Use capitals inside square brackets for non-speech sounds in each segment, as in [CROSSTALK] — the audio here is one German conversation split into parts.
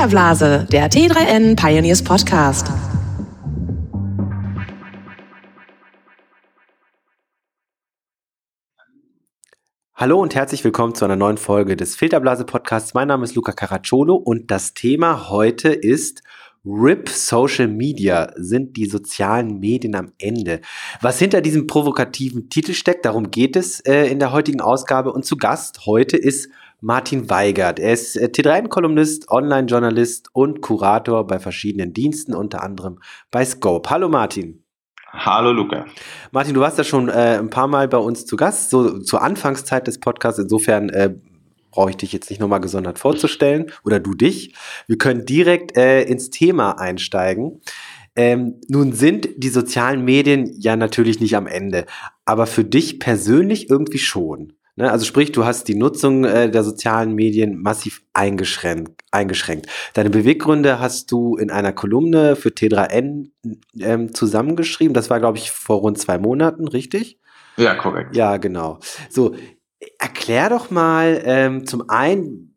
Filterblase, der T3N Pioneers Podcast. Hallo und herzlich willkommen zu einer neuen Folge des Filterblase Podcasts. Mein Name ist Luca Caracciolo und das Thema heute ist RIP Social Media sind die sozialen Medien am Ende. Was hinter diesem provokativen Titel steckt, darum geht es äh, in der heutigen Ausgabe. Und zu Gast heute ist Martin Weigert. Er ist äh, T3N-Kolumnist, Online-Journalist und Kurator bei verschiedenen Diensten, unter anderem bei Scope. Hallo Martin. Hallo Luca. Martin, du warst ja schon äh, ein paar Mal bei uns zu Gast, so zur Anfangszeit des Podcasts. Insofern äh, brauche ich dich jetzt nicht nochmal gesondert vorzustellen oder du dich. Wir können direkt äh, ins Thema einsteigen. Ähm, nun sind die sozialen Medien ja natürlich nicht am Ende, aber für dich persönlich irgendwie schon. Ne? Also sprich, du hast die Nutzung äh, der sozialen Medien massiv eingeschränkt, eingeschränkt. Deine Beweggründe hast du in einer Kolumne für T3N ähm, zusammengeschrieben. Das war, glaube ich, vor rund zwei Monaten, richtig? Ja, korrekt. Ja, genau. So, Erklär doch mal ähm, zum einen,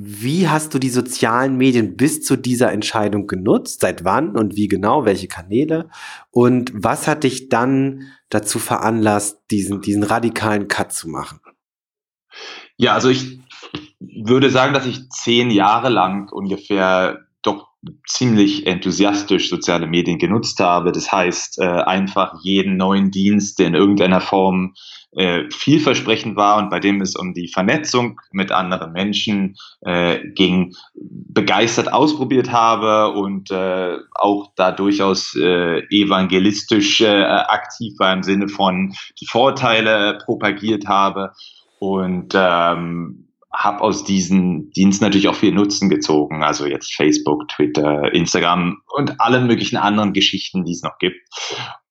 wie hast du die sozialen Medien bis zu dieser Entscheidung genutzt? Seit wann und wie genau? Welche Kanäle? Und was hat dich dann dazu veranlasst, diesen, diesen radikalen Cut zu machen? Ja, also ich würde sagen, dass ich zehn Jahre lang ungefähr ziemlich enthusiastisch soziale Medien genutzt habe. Das heißt, äh, einfach jeden neuen Dienst, der in irgendeiner Form äh, vielversprechend war und bei dem es um die Vernetzung mit anderen Menschen äh, ging, begeistert ausprobiert habe und auch da durchaus evangelistisch aktiv war im Sinne von die Vorteile propagiert habe und ähm, habe aus diesen Diensten natürlich auch viel Nutzen gezogen. Also jetzt Facebook, Twitter, Instagram und alle möglichen anderen Geschichten, die es noch gibt.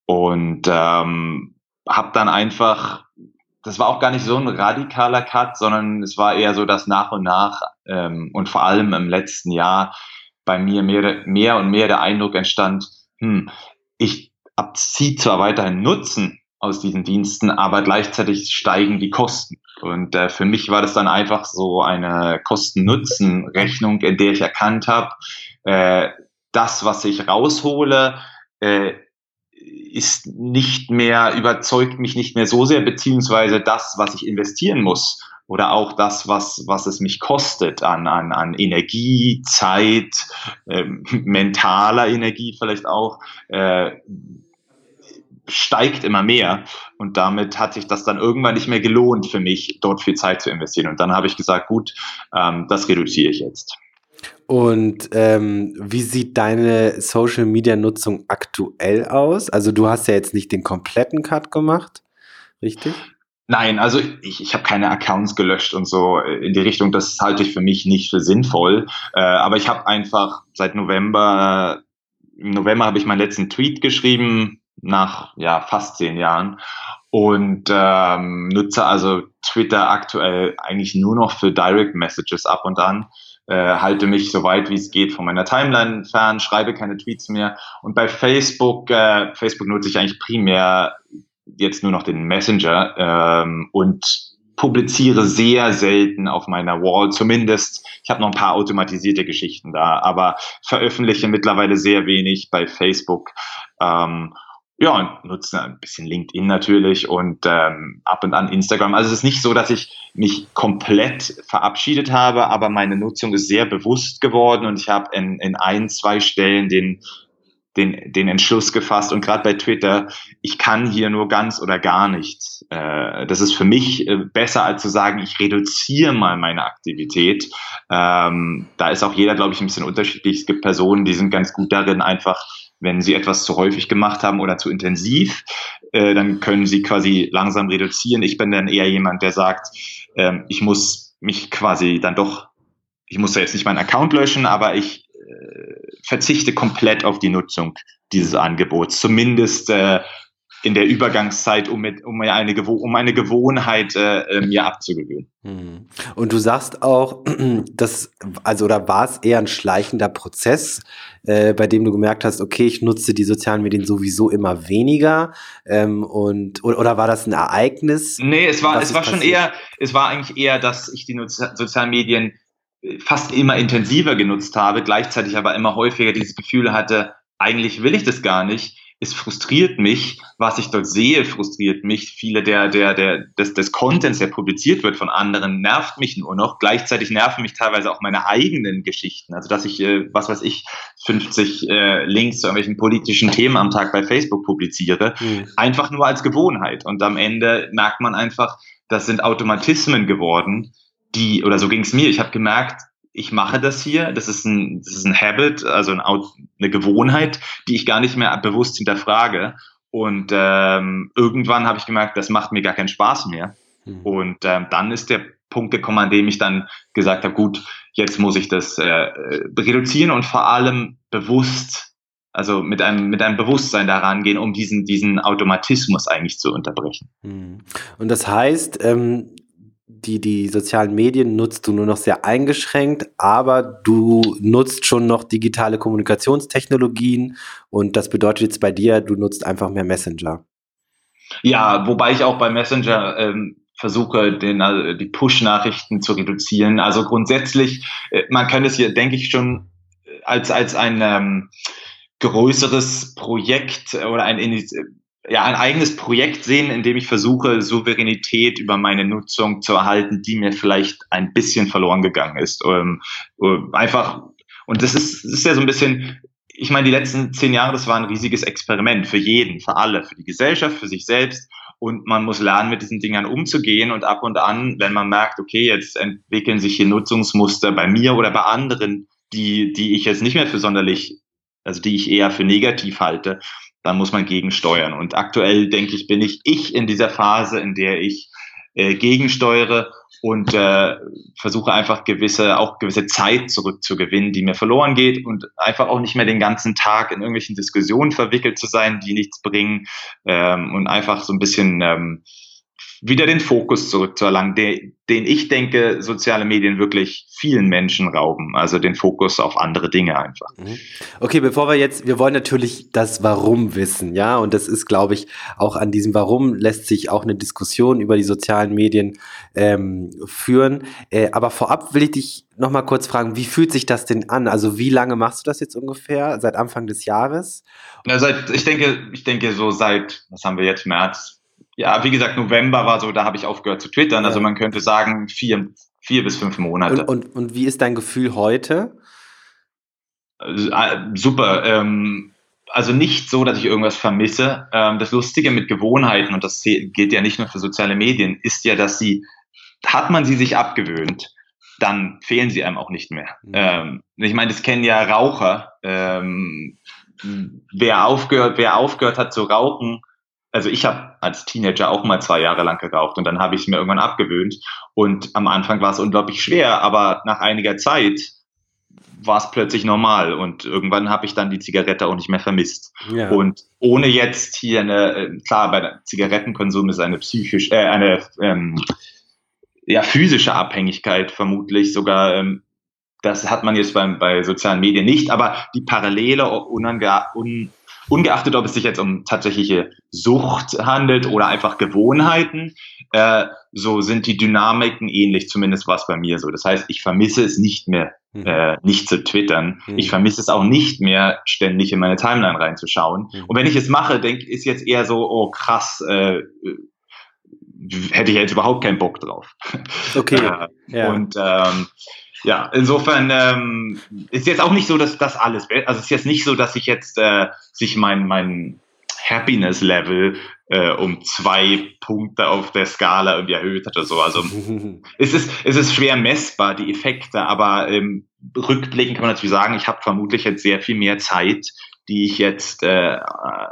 Und ähm, habe dann einfach, das war auch gar nicht so ein radikaler Cut, sondern es war eher so, dass nach und nach ähm, und vor allem im letzten Jahr bei mir mehr, mehr und mehr der Eindruck entstand, hm, ich abziehe zwar weiterhin Nutzen aus diesen Diensten, aber gleichzeitig steigen die Kosten. Und äh, für mich war das dann einfach so eine Kosten-Nutzen-Rechnung, in der ich erkannt habe, äh, das, was ich raushole, äh, ist nicht mehr, überzeugt mich nicht mehr so sehr, beziehungsweise das, was ich investieren muss oder auch das, was, was es mich kostet an, an, an Energie, Zeit, äh, [LAUGHS] mentaler Energie vielleicht auch, äh, steigt immer mehr und damit hat sich das dann irgendwann nicht mehr gelohnt für mich, dort viel Zeit zu investieren. Und dann habe ich gesagt, gut, ähm, das reduziere ich jetzt. Und ähm, wie sieht deine Social Media Nutzung aktuell aus? Also du hast ja jetzt nicht den kompletten Cut gemacht, richtig? Nein, also ich, ich habe keine Accounts gelöscht und so in die Richtung. Das halte ich für mich nicht für sinnvoll. Äh, aber ich habe einfach seit November, im November habe ich meinen letzten Tweet geschrieben, nach ja fast zehn Jahren und ähm, nutze also Twitter aktuell eigentlich nur noch für Direct Messages ab und an. Äh, halte mich so weit wie es geht von meiner Timeline fern, schreibe keine Tweets mehr. Und bei Facebook, äh, Facebook nutze ich eigentlich primär jetzt nur noch den Messenger ähm, und publiziere sehr selten auf meiner Wall, zumindest. Ich habe noch ein paar automatisierte Geschichten da, aber veröffentliche mittlerweile sehr wenig bei Facebook. Ähm, ja, und nutze ein bisschen LinkedIn natürlich und ähm, ab und an Instagram. Also es ist nicht so, dass ich mich komplett verabschiedet habe, aber meine Nutzung ist sehr bewusst geworden und ich habe in, in ein, zwei Stellen den, den, den Entschluss gefasst und gerade bei Twitter, ich kann hier nur ganz oder gar nichts. Äh, das ist für mich äh, besser als zu sagen, ich reduziere mal meine Aktivität. Ähm, da ist auch jeder, glaube ich, ein bisschen unterschiedlich. Es gibt Personen, die sind ganz gut darin, einfach wenn sie etwas zu häufig gemacht haben oder zu intensiv, äh, dann können sie quasi langsam reduzieren. Ich bin dann eher jemand, der sagt, äh, ich muss mich quasi dann doch, ich muss ja jetzt nicht meinen Account löschen, aber ich äh, verzichte komplett auf die Nutzung dieses Angebots. Zumindest äh, in der Übergangszeit, um, mit, um, eine, um eine Gewohnheit äh, äh, mir abzugewöhnen. Hm. Und du sagst auch, [CLEARS THROAT] dass, also oder war es eher ein schleichender Prozess, äh, bei dem du gemerkt hast, okay, ich nutze die sozialen Medien sowieso immer weniger ähm, und oder, oder, war das ein Ereignis? Nee, es war, es war schon eher, es war eigentlich eher, dass ich die sozialen Medien fast immer intensiver genutzt habe, gleichzeitig aber immer häufiger dieses Gefühl hatte, eigentlich will ich das gar nicht. Es frustriert mich, was ich dort sehe, frustriert mich. Viele der, der, der, des, des Contents, der publiziert wird von anderen, nervt mich nur noch. Gleichzeitig nerven mich teilweise auch meine eigenen Geschichten. Also, dass ich, äh, was weiß ich, 50 äh, Links zu irgendwelchen politischen Themen am Tag bei Facebook publiziere. Mhm. Einfach nur als Gewohnheit. Und am Ende merkt man einfach, das sind Automatismen geworden, die, oder so ging es mir, ich habe gemerkt, ich mache das hier, das ist ein, das ist ein Habit, also ein, eine Gewohnheit, die ich gar nicht mehr bewusst hinterfrage. Und ähm, irgendwann habe ich gemerkt, das macht mir gar keinen Spaß mehr. Mhm. Und ähm, dann ist der Punkt gekommen, an dem ich dann gesagt habe, gut, jetzt muss ich das äh, reduzieren und vor allem bewusst, also mit einem, mit einem Bewusstsein daran gehen, um diesen, diesen Automatismus eigentlich zu unterbrechen. Mhm. Und das heißt, ähm, die, die sozialen Medien nutzt du nur noch sehr eingeschränkt, aber du nutzt schon noch digitale Kommunikationstechnologien und das bedeutet jetzt bei dir, du nutzt einfach mehr Messenger. Ja, wobei ich auch bei Messenger ähm, versuche, den, also die Push-Nachrichten zu reduzieren. Also grundsätzlich, äh, man kann es hier, denke ich, schon als, als ein ähm, größeres Projekt oder ein ja, ein eigenes Projekt sehen, in dem ich versuche, Souveränität über meine Nutzung zu erhalten, die mir vielleicht ein bisschen verloren gegangen ist. Ähm, äh, einfach, und das ist, das ist ja so ein bisschen, ich meine, die letzten zehn Jahre, das war ein riesiges Experiment für jeden, für alle, für die Gesellschaft, für sich selbst. Und man muss lernen, mit diesen Dingern umzugehen. Und ab und an, wenn man merkt, okay, jetzt entwickeln sich hier Nutzungsmuster bei mir oder bei anderen, die, die ich jetzt nicht mehr für sonderlich, also die ich eher für negativ halte, dann muss man gegensteuern. Und aktuell, denke ich, bin ich ich in dieser Phase, in der ich äh, gegensteuere und äh, versuche einfach gewisse, auch gewisse Zeit zurückzugewinnen, die mir verloren geht und einfach auch nicht mehr den ganzen Tag in irgendwelchen Diskussionen verwickelt zu sein, die nichts bringen ähm, und einfach so ein bisschen ähm, wieder den Fokus zurückzuerlangen, der, den ich denke, soziale Medien wirklich vielen Menschen rauben. Also den Fokus auf andere Dinge einfach. Mhm. Okay, bevor wir jetzt, wir wollen natürlich das Warum wissen, ja, und das ist, glaube ich, auch an diesem Warum lässt sich auch eine Diskussion über die sozialen Medien ähm, führen. Äh, aber vorab will ich dich noch mal kurz fragen, wie fühlt sich das denn an? Also wie lange machst du das jetzt ungefähr? Seit Anfang des Jahres? Ja, seit, ich denke, ich denke so seit, was haben wir jetzt, März, ja, wie gesagt, November war so, da habe ich aufgehört zu twittern. Also man könnte sagen, vier, vier bis fünf Monate. Und, und, und wie ist dein Gefühl heute? Also, super. Ähm, also nicht so, dass ich irgendwas vermisse. Ähm, das Lustige mit Gewohnheiten, und das gilt ja nicht nur für soziale Medien, ist ja, dass sie, hat man sie sich abgewöhnt, dann fehlen sie einem auch nicht mehr. Mhm. Ähm, ich meine, das kennen ja Raucher. Ähm, wer aufgehört, wer aufgehört hat zu rauchen, also ich habe als Teenager auch mal zwei Jahre lang geraucht und dann habe ich es mir irgendwann abgewöhnt. Und am Anfang war es unglaublich schwer, aber nach einiger Zeit war es plötzlich normal und irgendwann habe ich dann die Zigarette auch nicht mehr vermisst. Ja. Und ohne jetzt hier eine, äh, klar, bei Zigarettenkonsum ist eine psychisch, äh, eine ähm, ja, physische Abhängigkeit vermutlich sogar ähm, das hat man jetzt beim, bei sozialen Medien nicht, aber die Parallele unange, un, ungeachtet, ob es sich jetzt um tatsächliche Sucht handelt oder einfach Gewohnheiten, äh, so sind die Dynamiken ähnlich, zumindest war es bei mir so. Das heißt, ich vermisse es nicht mehr, mhm. äh, nicht zu twittern. Mhm. Ich vermisse es auch nicht mehr, ständig in meine Timeline reinzuschauen. Mhm. Und wenn ich es mache, denke ist jetzt eher so, oh krass, äh, hätte ich jetzt überhaupt keinen Bock drauf. Okay. [LAUGHS] äh, ja. Und ähm, ja, insofern ähm, ist jetzt auch nicht so, dass das alles, also es ist jetzt nicht so, dass ich jetzt äh, sich mein, mein Happiness-Level äh, um zwei Punkte auf der Skala irgendwie erhöht hat oder so. Also [LAUGHS] es ist, es ist schwer messbar, die Effekte, aber ähm, rückblickend kann man natürlich sagen, ich habe vermutlich jetzt sehr viel mehr Zeit, die ich jetzt äh,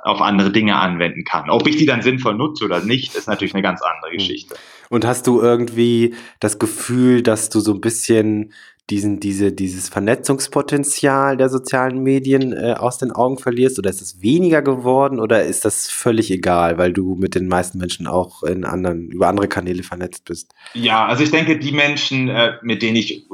auf andere Dinge anwenden kann. Ob ich die dann sinnvoll nutze oder nicht, ist natürlich eine ganz andere hm. Geschichte. Und hast du irgendwie das Gefühl, dass du so ein bisschen diesen, diese, dieses Vernetzungspotenzial der sozialen Medien äh, aus den Augen verlierst? Oder ist es weniger geworden oder ist das völlig egal, weil du mit den meisten Menschen auch in anderen, über andere Kanäle vernetzt bist? Ja, also ich denke, die Menschen, äh, mit denen ich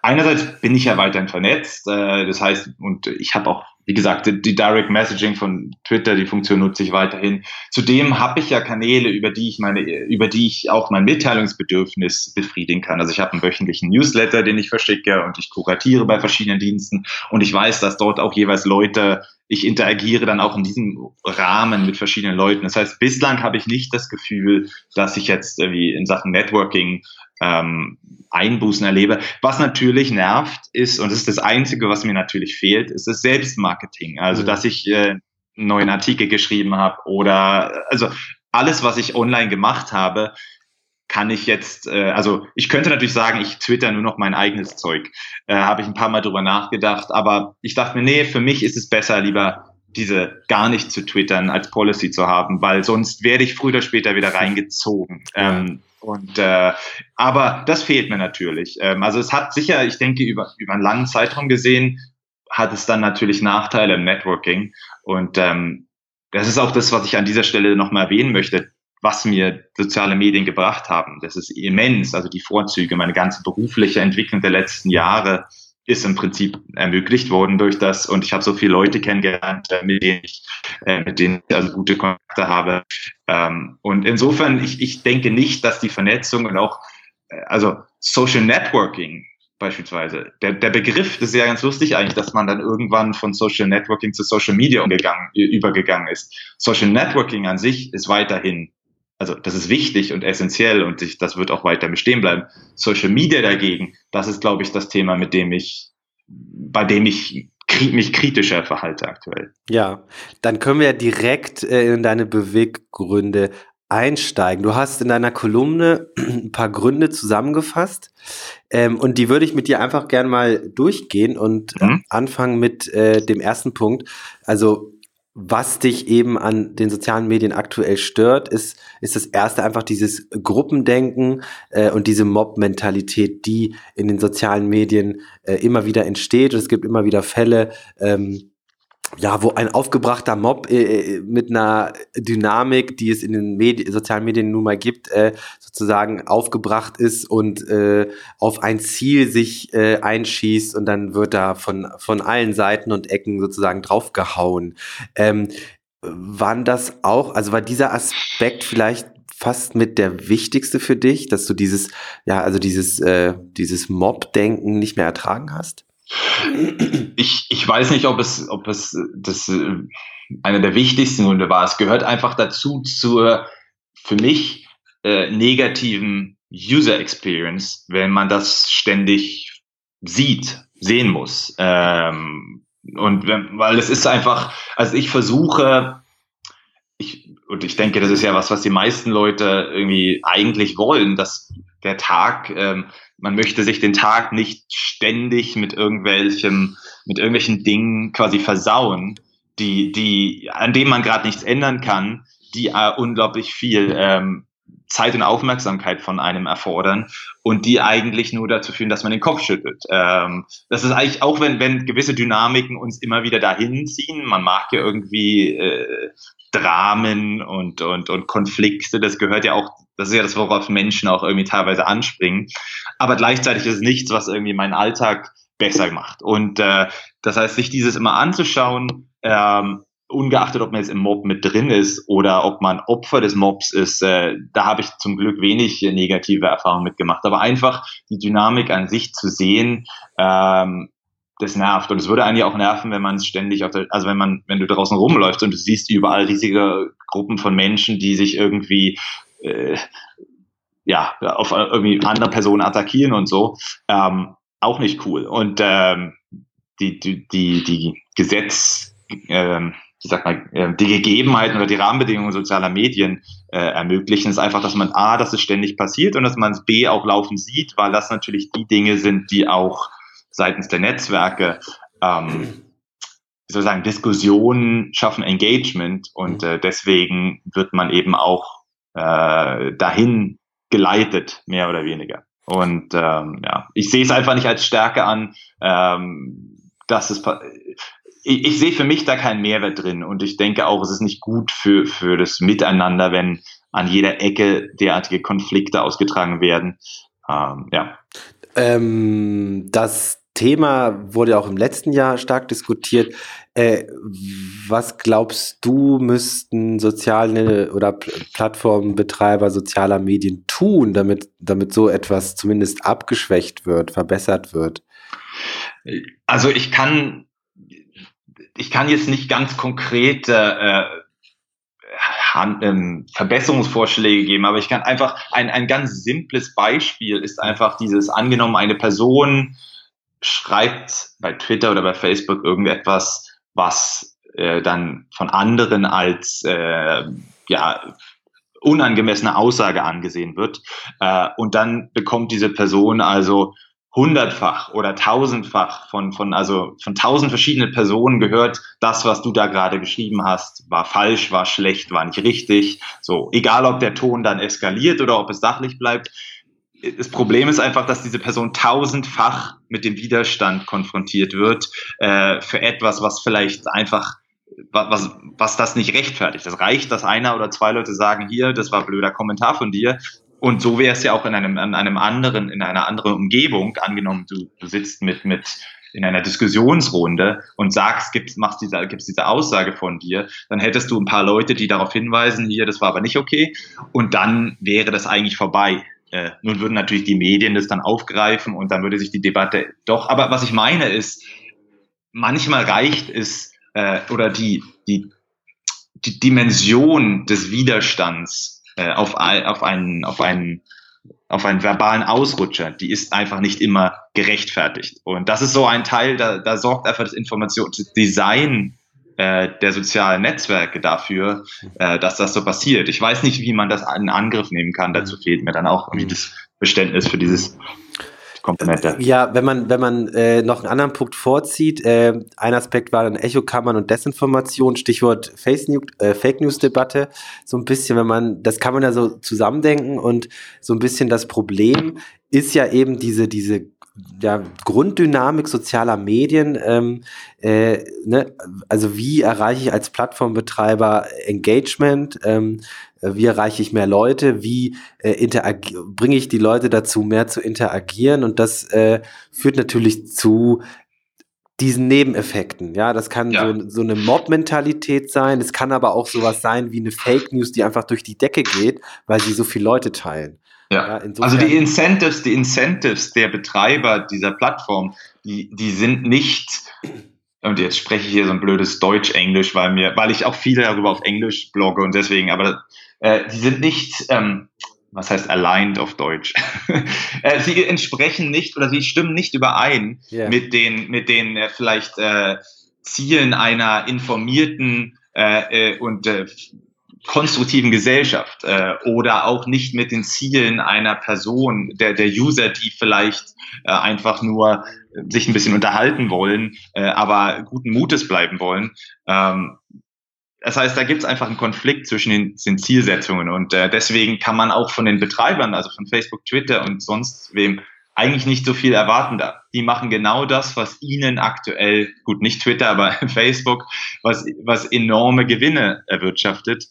einerseits bin ich ja weiterhin vernetzt, äh, das heißt, und ich habe auch wie gesagt, die Direct Messaging von Twitter, die Funktion nutze ich weiterhin. Zudem habe ich ja Kanäle, über die ich meine, über die ich auch mein Mitteilungsbedürfnis befriedigen kann. Also ich habe einen wöchentlichen Newsletter, den ich verschicke und ich kuratiere bei verschiedenen Diensten und ich weiß, dass dort auch jeweils Leute ich interagiere dann auch in diesem Rahmen mit verschiedenen Leuten. Das heißt, bislang habe ich nicht das Gefühl, dass ich jetzt irgendwie in Sachen Networking ähm, Einbußen erlebe. Was natürlich nervt ist, und das ist das Einzige, was mir natürlich fehlt, ist das Selbstmarketing. Also, mhm. dass ich äh, einen neuen Artikel geschrieben habe oder also alles, was ich online gemacht habe, kann ich jetzt, äh, also ich könnte natürlich sagen, ich twitter nur noch mein eigenes Zeug. Äh, Habe ich ein paar Mal drüber nachgedacht, aber ich dachte mir, nee, für mich ist es besser, lieber diese gar nicht zu twittern als Policy zu haben, weil sonst werde ich früher oder später wieder [LAUGHS] reingezogen. Ähm, und äh, aber das fehlt mir natürlich. Ähm, also es hat sicher, ich denke, über, über einen langen Zeitraum gesehen, hat es dann natürlich Nachteile im Networking. Und ähm, das ist auch das, was ich an dieser Stelle nochmal erwähnen möchte was mir soziale Medien gebracht haben. Das ist immens. Also die Vorzüge, meine ganze berufliche Entwicklung der letzten Jahre ist im Prinzip ermöglicht worden durch das. Und ich habe so viele Leute kennengelernt, äh, mit denen ich, äh, mit denen ich also gute Kontakte habe. Ähm, und insofern, ich, ich denke nicht, dass die Vernetzung und auch, äh, also Social Networking beispielsweise. Der, der Begriff, das ist ja ganz lustig eigentlich, dass man dann irgendwann von Social Networking zu Social Media umgegangen, übergegangen ist. Social Networking an sich ist weiterhin also das ist wichtig und essentiell und ich, das wird auch weiter bestehen bleiben. Social Media dagegen, das ist, glaube ich, das Thema, mit dem ich, bei dem ich mich kritischer verhalte aktuell. Ja, dann können wir direkt äh, in deine Beweggründe einsteigen. Du hast in deiner Kolumne ein paar Gründe zusammengefasst ähm, und die würde ich mit dir einfach gern mal durchgehen und mhm. anfangen mit äh, dem ersten Punkt. Also was dich eben an den sozialen Medien aktuell stört, ist, ist das erste einfach dieses Gruppendenken äh, und diese Mob-Mentalität, die in den sozialen Medien äh, immer wieder entsteht. Und es gibt immer wieder Fälle, ähm, ja, wo ein aufgebrachter Mob äh, äh, mit einer Dynamik, die es in den Medi sozialen Medien nun mal gibt, äh, sozusagen aufgebracht ist und äh, auf ein Ziel sich äh, einschießt und dann wird da von, von allen Seiten und Ecken sozusagen draufgehauen. Ähm, waren das auch, also war dieser Aspekt vielleicht fast mit der wichtigste für dich, dass du dieses, ja, also dieses, äh, dieses Mob-Denken nicht mehr ertragen hast? Ich, ich weiß nicht, ob es, ob es das äh, einer der wichtigsten Gründe war. Es gehört einfach dazu zur für mich äh, negativen User Experience, wenn man das ständig sieht, sehen muss. Ähm, und wenn, weil es ist einfach, also ich versuche, ich, und ich denke, das ist ja was, was die meisten Leute irgendwie eigentlich wollen, dass der Tag ähm, man möchte sich den Tag nicht ständig mit irgendwelchen, mit irgendwelchen Dingen quasi versauen, die, die, an denen man gerade nichts ändern kann, die äh, unglaublich viel ähm, Zeit und Aufmerksamkeit von einem erfordern und die eigentlich nur dazu führen, dass man den Kopf schüttelt. Ähm, das ist eigentlich auch, wenn, wenn gewisse Dynamiken uns immer wieder dahin ziehen. Man mag ja irgendwie äh, Dramen und, und, und Konflikte. Das gehört ja auch, das ist ja das, worauf Menschen auch irgendwie teilweise anspringen. Aber gleichzeitig ist es nichts, was irgendwie meinen Alltag besser macht. Und äh, das heißt, sich dieses immer anzuschauen, ähm, ungeachtet, ob man jetzt im Mob mit drin ist oder ob man Opfer des Mobs ist, äh, da habe ich zum Glück wenig negative Erfahrungen mitgemacht. Aber einfach die Dynamik an sich zu sehen, ähm, das nervt. Und es würde eigentlich auch nerven, wenn man es ständig auf der, also wenn man, wenn du draußen rumläufst und du siehst überall riesige Gruppen von Menschen, die sich irgendwie äh, ja, auf irgendwie andere Personen attackieren und so, ähm, auch nicht cool. Und ähm, die, die, die, die Gesetz, ähm, ich sag mal, äh, die Gegebenheiten oder die Rahmenbedingungen sozialer Medien äh, ermöglichen, ist einfach, dass man A, dass es ständig passiert und dass man es B auch laufen sieht, weil das natürlich die Dinge sind, die auch seitens der Netzwerke ähm, sagen, Diskussionen schaffen Engagement und äh, deswegen wird man eben auch äh, dahin geleitet, mehr oder weniger. Und ähm, ja, ich sehe es einfach nicht als Stärke an, ähm, dass es ich, ich sehe für mich da keinen Mehrwert drin und ich denke auch, es ist nicht gut für, für das Miteinander, wenn an jeder Ecke derartige Konflikte ausgetragen werden. Ähm, ja. Ähm, das Thema wurde auch im letzten Jahr stark diskutiert. Äh, was glaubst du, müssten soziale oder Plattformbetreiber sozialer Medien tun, damit, damit so etwas zumindest abgeschwächt wird, verbessert wird? Also ich kann, ich kann jetzt nicht ganz konkret äh, ähm, Verbesserungsvorschläge geben, aber ich kann einfach ein, ein ganz simples Beispiel ist einfach dieses angenommen, eine Person schreibt bei Twitter oder bei Facebook irgendetwas, was äh, dann von anderen als äh, ja, unangemessene Aussage angesehen wird. Äh, und dann bekommt diese Person also hundertfach oder tausendfach von, von, also von tausend verschiedenen Personen gehört, das, was du da gerade geschrieben hast, war falsch, war schlecht, war nicht richtig. So, egal ob der Ton dann eskaliert oder ob es sachlich bleibt. Das Problem ist einfach, dass diese Person tausendfach mit dem Widerstand konfrontiert wird äh, für etwas, was vielleicht einfach was, was das nicht rechtfertigt. Das reicht, dass einer oder zwei Leute sagen, hier, das war blöder Kommentar von dir. Und so wäre es ja auch in einem, in einem anderen, in einer anderen Umgebung. Angenommen, du, du sitzt mit, mit in einer Diskussionsrunde und sagst, gibst, machst diese, gibst diese Aussage von dir, dann hättest du ein paar Leute, die darauf hinweisen, hier, das war aber nicht okay. Und dann wäre das eigentlich vorbei. Äh, nun würden natürlich die Medien das dann aufgreifen und dann würde sich die Debatte doch. Aber was ich meine ist, manchmal reicht es äh, oder die, die, die Dimension des Widerstands äh, auf, auf, einen, auf, einen, auf einen verbalen Ausrutscher, die ist einfach nicht immer gerechtfertigt. Und das ist so ein Teil, da, da sorgt einfach das Informationsdesign äh, der sozialen Netzwerke dafür, äh, dass das so passiert. Ich weiß nicht, wie man das in Angriff nehmen kann. Dazu fehlt mir dann auch irgendwie das Verständnis für dieses Komponente. Ja, wenn man, wenn man äh, noch einen anderen Punkt vorzieht, äh, ein Aspekt war dann Echokammern und Desinformation, Stichwort äh, Fake News Debatte, so ein bisschen, wenn man, das kann man ja so zusammendenken und so ein bisschen das Problem ist ja eben diese, diese ja, Grunddynamik sozialer Medien, ähm, äh, ne? also wie erreiche ich als Plattformbetreiber Engagement, ähm, wie erreiche ich mehr Leute, wie äh, bringe ich die Leute dazu, mehr zu interagieren und das äh, führt natürlich zu diesen Nebeneffekten. Ja, das kann ja. So, so eine Mob-Mentalität sein, es kann aber auch sowas sein wie eine Fake News, die einfach durch die Decke geht, weil sie so viele Leute teilen. Ja, ja also die Incentives, die Incentives der Betreiber dieser Plattform, die, die sind nicht, und jetzt spreche ich hier so ein blödes Deutsch-Englisch, weil mir, weil ich auch viel darüber auf Englisch blogge und deswegen, aber äh, die sind nicht, ähm, was heißt aligned auf Deutsch? [LAUGHS] äh, sie entsprechen nicht oder sie stimmen nicht überein yeah. mit den, mit den äh, vielleicht äh, Zielen einer informierten äh, und konstruktiven Gesellschaft äh, oder auch nicht mit den Zielen einer Person, der, der User, die vielleicht äh, einfach nur sich ein bisschen unterhalten wollen, äh, aber guten Mutes bleiben wollen. Ähm, das heißt, da gibt es einfach einen Konflikt zwischen den, den Zielsetzungen und äh, deswegen kann man auch von den Betreibern, also von Facebook, Twitter und sonst wem, eigentlich nicht so viel erwarten da. Die machen genau das, was ihnen aktuell, gut, nicht Twitter, aber [LAUGHS] Facebook, was, was enorme Gewinne erwirtschaftet.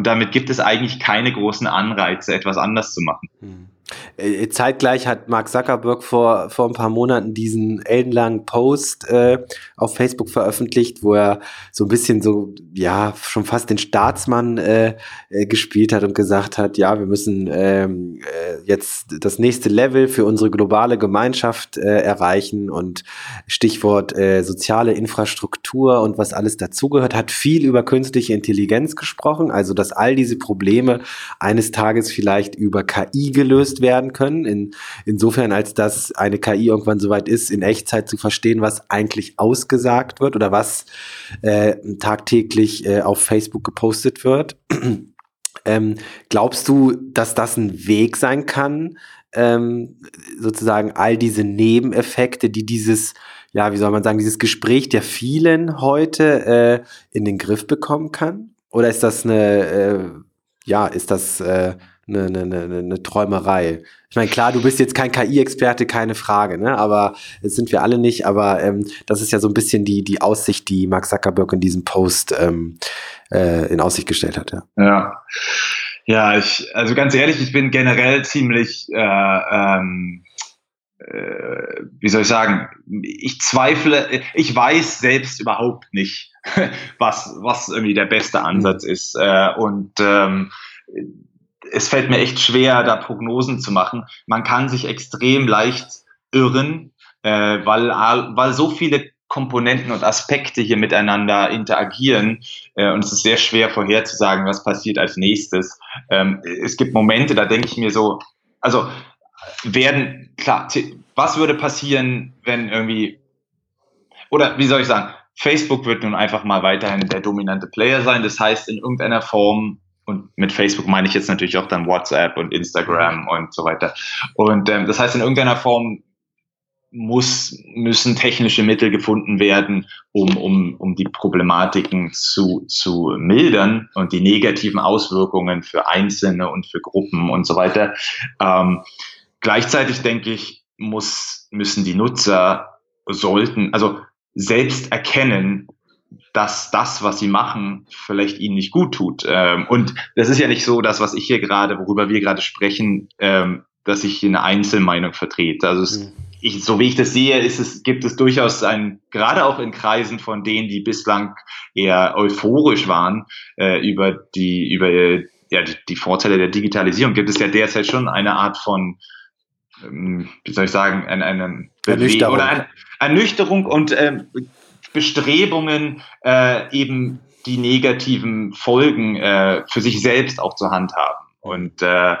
Und damit gibt es eigentlich keine großen Anreize, etwas anders zu machen. Hm. Äh, zeitgleich hat Mark Zuckerberg vor, vor ein paar Monaten diesen ellenlangen Post äh, auf Facebook veröffentlicht, wo er so ein bisschen so, ja, schon fast den Staatsmann äh, äh, gespielt hat und gesagt hat, ja, wir müssen ähm, äh, jetzt das nächste Level für unsere globale Gemeinschaft erreichen. Und Stichwort soziale Infrastruktur und was alles dazugehört, hat viel über künstliche Intelligenz gesprochen, also dass all diese Probleme eines Tages vielleicht über KI gelöst werden können. In, insofern, als dass eine KI irgendwann soweit ist, in Echtzeit zu verstehen, was eigentlich ausgesagt wird oder was äh, tagtäglich äh, auf Facebook gepostet wird. [CLEARS THROAT] ähm, glaubst du, dass das ein Weg sein kann, ähm, sozusagen all diese Nebeneffekte, die dieses, ja, wie soll man sagen, dieses Gespräch der vielen heute äh, in den Griff bekommen kann? Oder ist das eine, äh, ja, ist das äh, eine, eine, eine, eine Träumerei. Ich meine, klar, du bist jetzt kein KI-Experte, keine Frage, ne? Aber das sind wir alle nicht. Aber ähm, das ist ja so ein bisschen die, die Aussicht, die Mark Zuckerberg in diesem Post ähm, äh, in Aussicht gestellt hat, ja. Ja. Ja, ich, also ganz ehrlich, ich bin generell ziemlich äh, ähm, äh, wie soll ich sagen, ich zweifle, ich weiß selbst überhaupt nicht, [LAUGHS] was, was irgendwie der beste Ansatz ist. Äh, und ähm, es fällt mir echt schwer, da Prognosen zu machen. Man kann sich extrem leicht irren, äh, weil, weil so viele Komponenten und Aspekte hier miteinander interagieren äh, und es ist sehr schwer vorherzusagen, was passiert als nächstes. Ähm, es gibt Momente, da denke ich mir so, also werden, klar, was würde passieren, wenn irgendwie, oder wie soll ich sagen, Facebook wird nun einfach mal weiterhin der dominante Player sein. Das heißt, in irgendeiner Form, und mit Facebook meine ich jetzt natürlich auch dann WhatsApp und Instagram und so weiter. Und ähm, das heißt, in irgendeiner Form muss, müssen technische Mittel gefunden werden, um, um, um die Problematiken zu, zu mildern und die negativen Auswirkungen für Einzelne und für Gruppen und so weiter. Ähm, gleichzeitig denke ich, muss, müssen die Nutzer sollten, also selbst erkennen, dass das, was sie machen, vielleicht ihnen nicht gut tut. Ähm, und das ist ja nicht so, dass was ich hier gerade, worüber wir gerade sprechen, ähm, dass ich eine Einzelmeinung vertrete. Also es, mhm. ich, so wie ich das sehe, ist es, gibt es durchaus ein, gerade auch in Kreisen von denen, die bislang eher euphorisch waren äh, über die, über ja, die, die Vorteile der Digitalisierung, gibt es ja derzeit schon eine Art von ähm, wie soll ich sagen, eine, eine Ernüchterung. oder eine Ernüchterung und ähm, Bestrebungen, äh, eben die negativen Folgen äh, für sich selbst auch zur Hand haben. Und äh,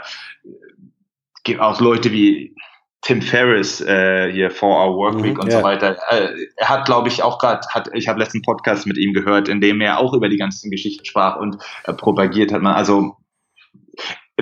gibt auch Leute wie Tim Ferriss äh, hier For Our Work Week mhm, und ja. so weiter. Äh, er hat, glaube ich, auch gerade, hat, ich habe letzten Podcast mit ihm gehört, in dem er auch über die ganzen Geschichten sprach und äh, propagiert hat. Man, also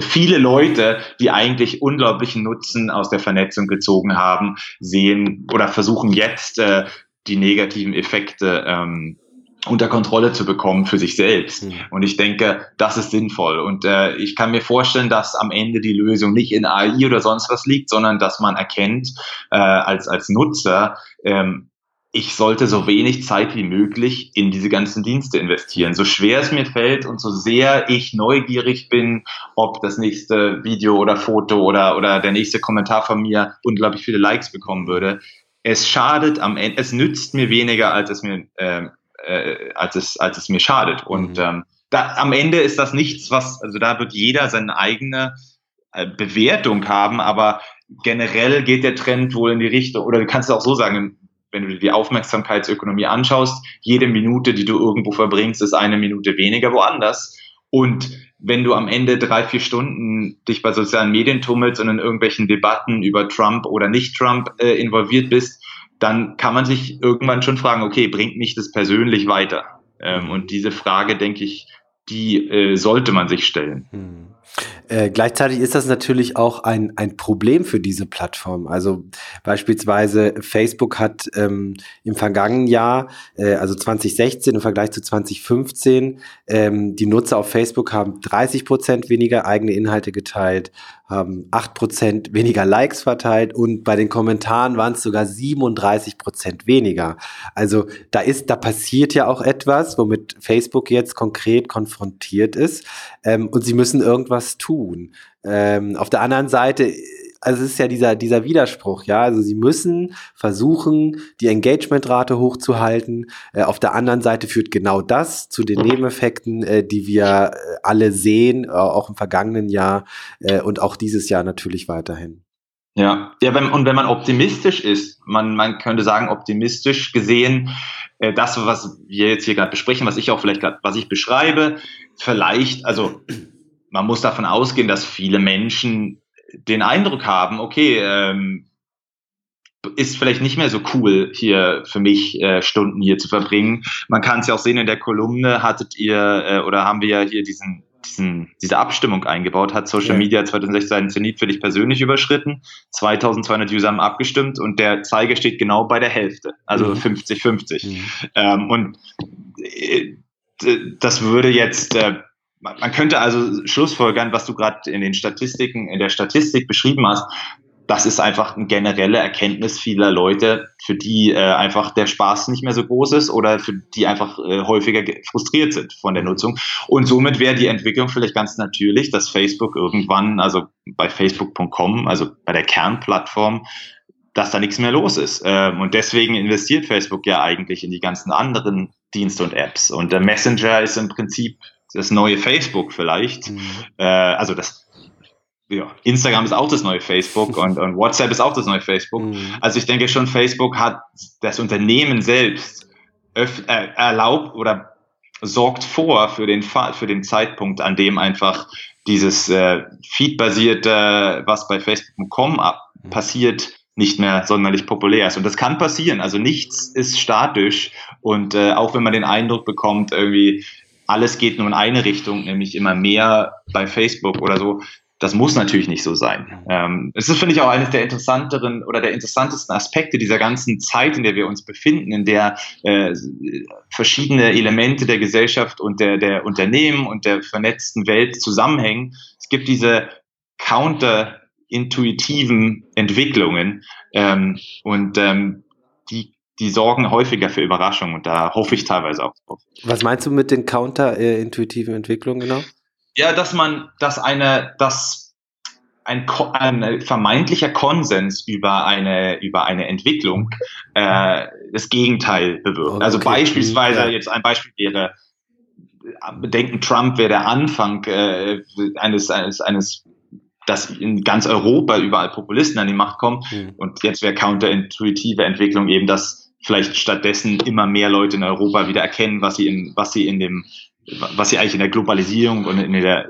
viele Leute, die eigentlich unglaublichen Nutzen aus der Vernetzung gezogen haben, sehen oder versuchen jetzt äh, die negativen Effekte ähm, unter Kontrolle zu bekommen für sich selbst. Mhm. Und ich denke, das ist sinnvoll. Und äh, ich kann mir vorstellen, dass am Ende die Lösung nicht in AI oder sonst was liegt, sondern dass man erkennt äh, als, als Nutzer, ähm, ich sollte so wenig Zeit wie möglich in diese ganzen Dienste investieren. So schwer es mir fällt und so sehr ich neugierig bin, ob das nächste Video oder Foto oder, oder der nächste Kommentar von mir unglaublich viele Likes bekommen würde. Es schadet am Ende, es nützt mir weniger, als es mir, äh, äh, als es, als es mir schadet. Und mhm. ähm, da, am Ende ist das nichts, was, also da wird jeder seine eigene äh, Bewertung haben, aber generell geht der Trend wohl in die Richtung, oder du kannst es auch so sagen, wenn du dir die Aufmerksamkeitsökonomie anschaust, jede Minute, die du irgendwo verbringst, ist eine Minute weniger woanders. Und wenn du am Ende drei, vier Stunden dich bei sozialen Medien tummelst und in irgendwelchen Debatten über Trump oder nicht Trump äh, involviert bist, dann kann man sich irgendwann schon fragen, okay, bringt mich das persönlich weiter? Ähm, und diese Frage, denke ich, die äh, sollte man sich stellen. Hm. Äh, gleichzeitig ist das natürlich auch ein, ein Problem für diese Plattform. Also beispielsweise Facebook hat ähm, im vergangenen Jahr, äh, also 2016 im Vergleich zu 2015, ähm, die Nutzer auf Facebook haben 30 Prozent weniger eigene Inhalte geteilt, haben 8 Prozent weniger Likes verteilt und bei den Kommentaren waren es sogar 37 Prozent weniger. Also da ist, da passiert ja auch etwas, womit Facebook jetzt konkret konfrontiert ist ähm, und sie müssen irgendwas tun. Ähm, auf der anderen Seite also es ist ja dieser, dieser Widerspruch, ja. Also sie müssen versuchen, die Engagementrate hochzuhalten. Äh, auf der anderen Seite führt genau das zu den Nebeneffekten, äh, die wir äh, alle sehen, äh, auch im vergangenen Jahr äh, und auch dieses Jahr natürlich weiterhin. Ja, ja wenn, und wenn man optimistisch ist, man, man könnte sagen, optimistisch gesehen, äh, das, was wir jetzt hier gerade besprechen, was ich auch vielleicht gerade, was ich beschreibe, vielleicht, also man muss davon ausgehen, dass viele Menschen den Eindruck haben, okay, ähm, ist vielleicht nicht mehr so cool, hier für mich äh, Stunden hier zu verbringen. Man kann es ja auch sehen in der Kolumne, hattet ihr äh, oder haben wir ja hier diesen, diesen, diese Abstimmung eingebaut, hat Social ja. Media 2016 seinen Zenit für dich persönlich überschritten. 2200 User haben abgestimmt und der Zeiger steht genau bei der Hälfte, also 50-50. Mhm. Mhm. Ähm, und äh, das würde jetzt äh, man könnte also schlussfolgern, was du gerade in den Statistiken, in der Statistik beschrieben hast, das ist einfach eine generelle Erkenntnis vieler Leute, für die äh, einfach der Spaß nicht mehr so groß ist oder für die einfach äh, häufiger frustriert sind von der Nutzung. Und somit wäre die Entwicklung vielleicht ganz natürlich, dass Facebook irgendwann, also bei facebook.com, also bei der Kernplattform, dass da nichts mehr los ist. Ähm, und deswegen investiert Facebook ja eigentlich in die ganzen anderen Dienste und Apps. Und der Messenger ist im Prinzip das neue Facebook vielleicht. Mhm. Äh, also das ja, Instagram ist auch das neue Facebook [LAUGHS] und, und WhatsApp ist auch das neue Facebook. Mhm. Also ich denke schon, Facebook hat das Unternehmen selbst öff, äh, erlaubt oder sorgt vor für den, für den Zeitpunkt, an dem einfach dieses äh, Feed-basierte, was bei Facebook.com mhm. passiert, nicht mehr sonderlich populär ist. Und das kann passieren. Also nichts ist statisch. Und äh, auch wenn man den Eindruck bekommt, irgendwie alles geht nur in eine Richtung, nämlich immer mehr bei Facebook oder so, das muss natürlich nicht so sein. Ähm, es ist, finde ich, auch eines der interessanteren oder der interessantesten Aspekte dieser ganzen Zeit, in der wir uns befinden, in der äh, verschiedene Elemente der Gesellschaft und der, der Unternehmen und der vernetzten Welt zusammenhängen. Es gibt diese counterintuitiven Entwicklungen ähm, und ähm, die die sorgen häufiger für Überraschungen und da hoffe ich teilweise auch drauf. Was meinst du mit den counterintuitiven Entwicklungen genau? Ja, dass man, dass eine, dass ein, ein vermeintlicher Konsens über eine, über eine Entwicklung äh, das Gegenteil bewirkt. Also okay. Also beispielsweise, ja. jetzt ein Beispiel wäre, bedenken, Trump wäre der Anfang äh, eines, eines, eines dass in ganz Europa überall Populisten an die Macht kommen. Mhm. Und jetzt wäre counterintuitive Entwicklung eben, dass vielleicht stattdessen immer mehr Leute in Europa wieder erkennen, was sie in, was sie in dem was sie eigentlich in der Globalisierung und in der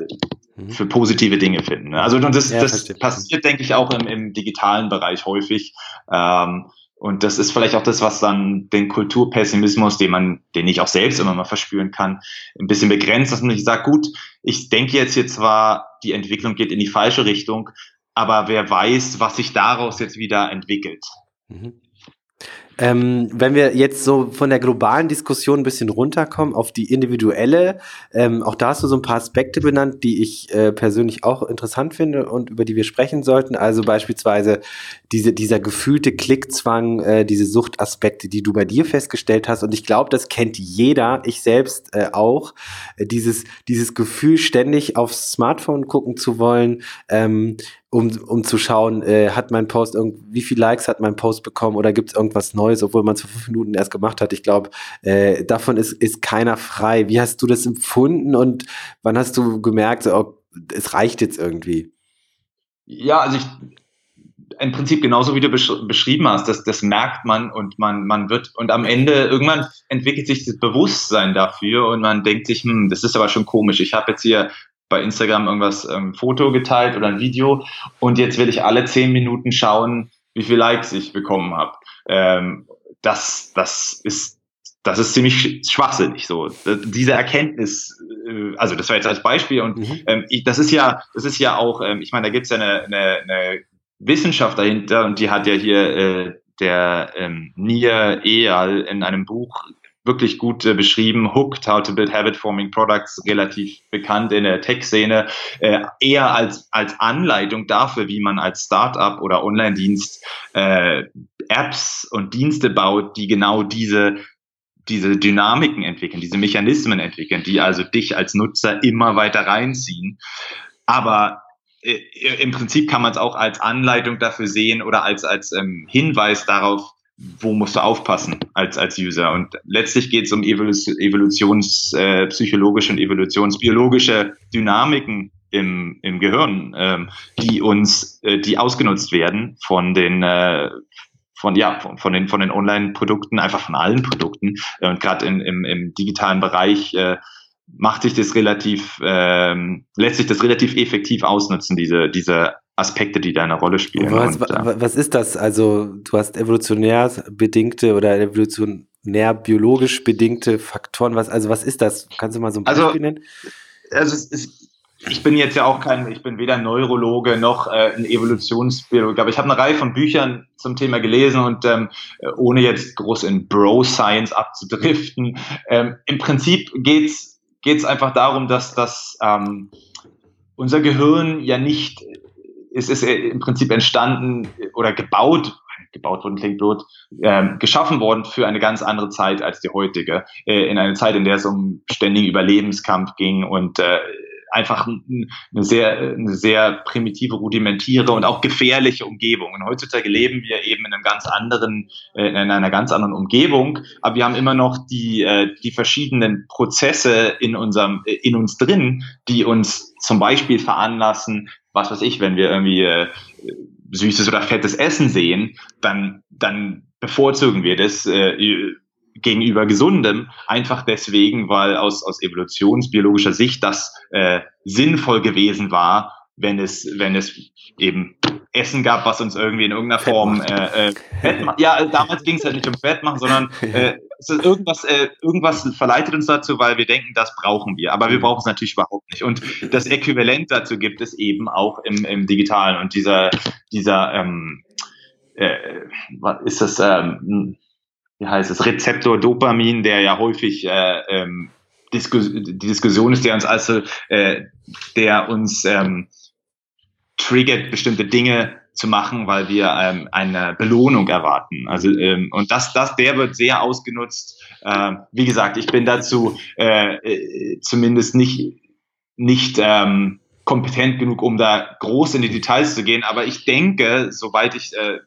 mhm. für positive Dinge finden. Ne? Also und das, ja, das passiert, denke ich, auch im, im digitalen Bereich häufig. Ähm, und das ist vielleicht auch das, was dann den Kulturpessimismus, den man, den ich auch selbst immer mal verspüren kann, ein bisschen begrenzt, dass man nicht sagt, gut, ich denke jetzt hier zwar, die Entwicklung geht in die falsche Richtung, aber wer weiß, was sich daraus jetzt wieder entwickelt. Mhm. Ähm, wenn wir jetzt so von der globalen Diskussion ein bisschen runterkommen auf die individuelle, ähm, auch da hast du so ein paar Aspekte benannt, die ich äh, persönlich auch interessant finde und über die wir sprechen sollten. Also beispielsweise diese, dieser gefühlte Klickzwang, äh, diese Suchtaspekte, die du bei dir festgestellt hast. Und ich glaube, das kennt jeder, ich selbst äh, auch. Äh, dieses, dieses Gefühl, ständig aufs Smartphone gucken zu wollen, ähm, um, um zu schauen, äh, hat mein Post irgend, wie viele Likes hat mein Post bekommen oder gibt es irgendwas Neues, obwohl man es vor fünf Minuten erst gemacht hat. Ich glaube, äh, davon ist, ist keiner frei. Wie hast du das empfunden und wann hast du gemerkt, so, oh, es reicht jetzt irgendwie? Ja, also ich im Prinzip genauso wie du besch beschrieben hast, das, das merkt man und man, man wird und am Ende irgendwann entwickelt sich das Bewusstsein dafür und man denkt sich, hm, das ist aber schon komisch. Ich habe jetzt hier bei Instagram irgendwas ähm, Foto geteilt oder ein Video und jetzt will ich alle zehn Minuten schauen, wie viele Likes ich bekommen habe. Ähm, das, das ist das ist ziemlich schwachsinnig so. Diese Erkenntnis, äh, also das war jetzt als Beispiel und mhm. ähm, ich, das ist ja, das ist ja auch, ähm, ich meine, da gibt's ja eine, eine, eine Wissenschaft dahinter und die hat ja hier äh, der ähm, Nia Eyal in einem Buch wirklich gut äh, beschrieben. Hooked, How to Build Habit-Forming Products, relativ bekannt in der Tech-Szene, äh, eher als, als Anleitung dafür, wie man als Startup oder Online-Dienst äh, Apps und Dienste baut, die genau diese diese Dynamiken entwickeln, diese Mechanismen entwickeln, die also dich als Nutzer immer weiter reinziehen. Aber äh, im Prinzip kann man es auch als Anleitung dafür sehen oder als, als ähm, Hinweis darauf, wo musst du aufpassen als, als User. Und letztlich geht es um evolutionspsychologische äh, und evolutionsbiologische Dynamiken im, im Gehirn, ähm, die uns, äh, die ausgenutzt werden von den äh, von ja von, von den von den Online-Produkten, einfach von allen Produkten und gerade im, im digitalen Bereich äh, macht sich das relativ, ähm, lässt sich das relativ effektiv ausnutzen, diese, diese Aspekte, die da eine Rolle spielen. Was, und, äh, was ist das? Also du hast evolutionär bedingte oder evolutionär biologisch bedingte Faktoren. Was, also was ist das? Kannst du mal so ein also, Beispiel also, nennen? Also es ist, ich bin jetzt ja auch kein, ich bin weder Neurologe noch äh, ein Evolutionsbiologe, aber ich habe eine Reihe von Büchern zum Thema gelesen und ähm, ohne jetzt groß in Bro-Science abzudriften, ähm, im Prinzip geht's geht's einfach darum, dass das ähm, unser Gehirn ja nicht es ist im Prinzip entstanden oder gebaut, gebaut worden klingt blöd, äh, geschaffen worden für eine ganz andere Zeit als die heutige. Äh, in einer Zeit, in der es um ständigen Überlebenskampf ging und äh, einfach eine sehr, eine sehr primitive, rudimentäre und auch gefährliche Umgebung. Und heutzutage leben wir eben in einem ganz anderen, äh, in einer ganz anderen Umgebung, aber wir haben immer noch die, äh, die verschiedenen Prozesse in unserem, in uns drin, die uns zum Beispiel veranlassen, was weiß ich, wenn wir irgendwie äh, süßes oder fettes Essen sehen, dann, dann bevorzugen wir das äh, gegenüber gesundem, einfach deswegen, weil aus, aus evolutionsbiologischer Sicht das äh, sinnvoll gewesen war, wenn es, wenn es eben Essen gab, was uns irgendwie in irgendeiner Fett Form äh, äh, Fett macht. Ja, damals ging es halt nicht um Fett machen, sondern [LAUGHS] äh, es ist irgendwas, äh, irgendwas verleitet uns dazu, weil wir denken, das brauchen wir. Aber wir brauchen es natürlich überhaupt nicht. Und das Äquivalent dazu gibt es eben auch im, im Digitalen. Und dieser, dieser ähm, äh, was ist das, ähm, wie heißt es, Rezeptor Dopamin, der ja häufig äh, ähm, Diskus die Diskussion ist, der uns also, äh, der uns ähm, triggert, bestimmte Dinge zu machen, weil wir ähm, eine Belohnung erwarten. Also ähm, und das, das, der wird sehr ausgenutzt. Äh, wie gesagt, ich bin dazu äh, äh, zumindest nicht nicht ähm, kompetent genug, um da groß in die Details zu gehen. Aber ich denke, soweit ich äh,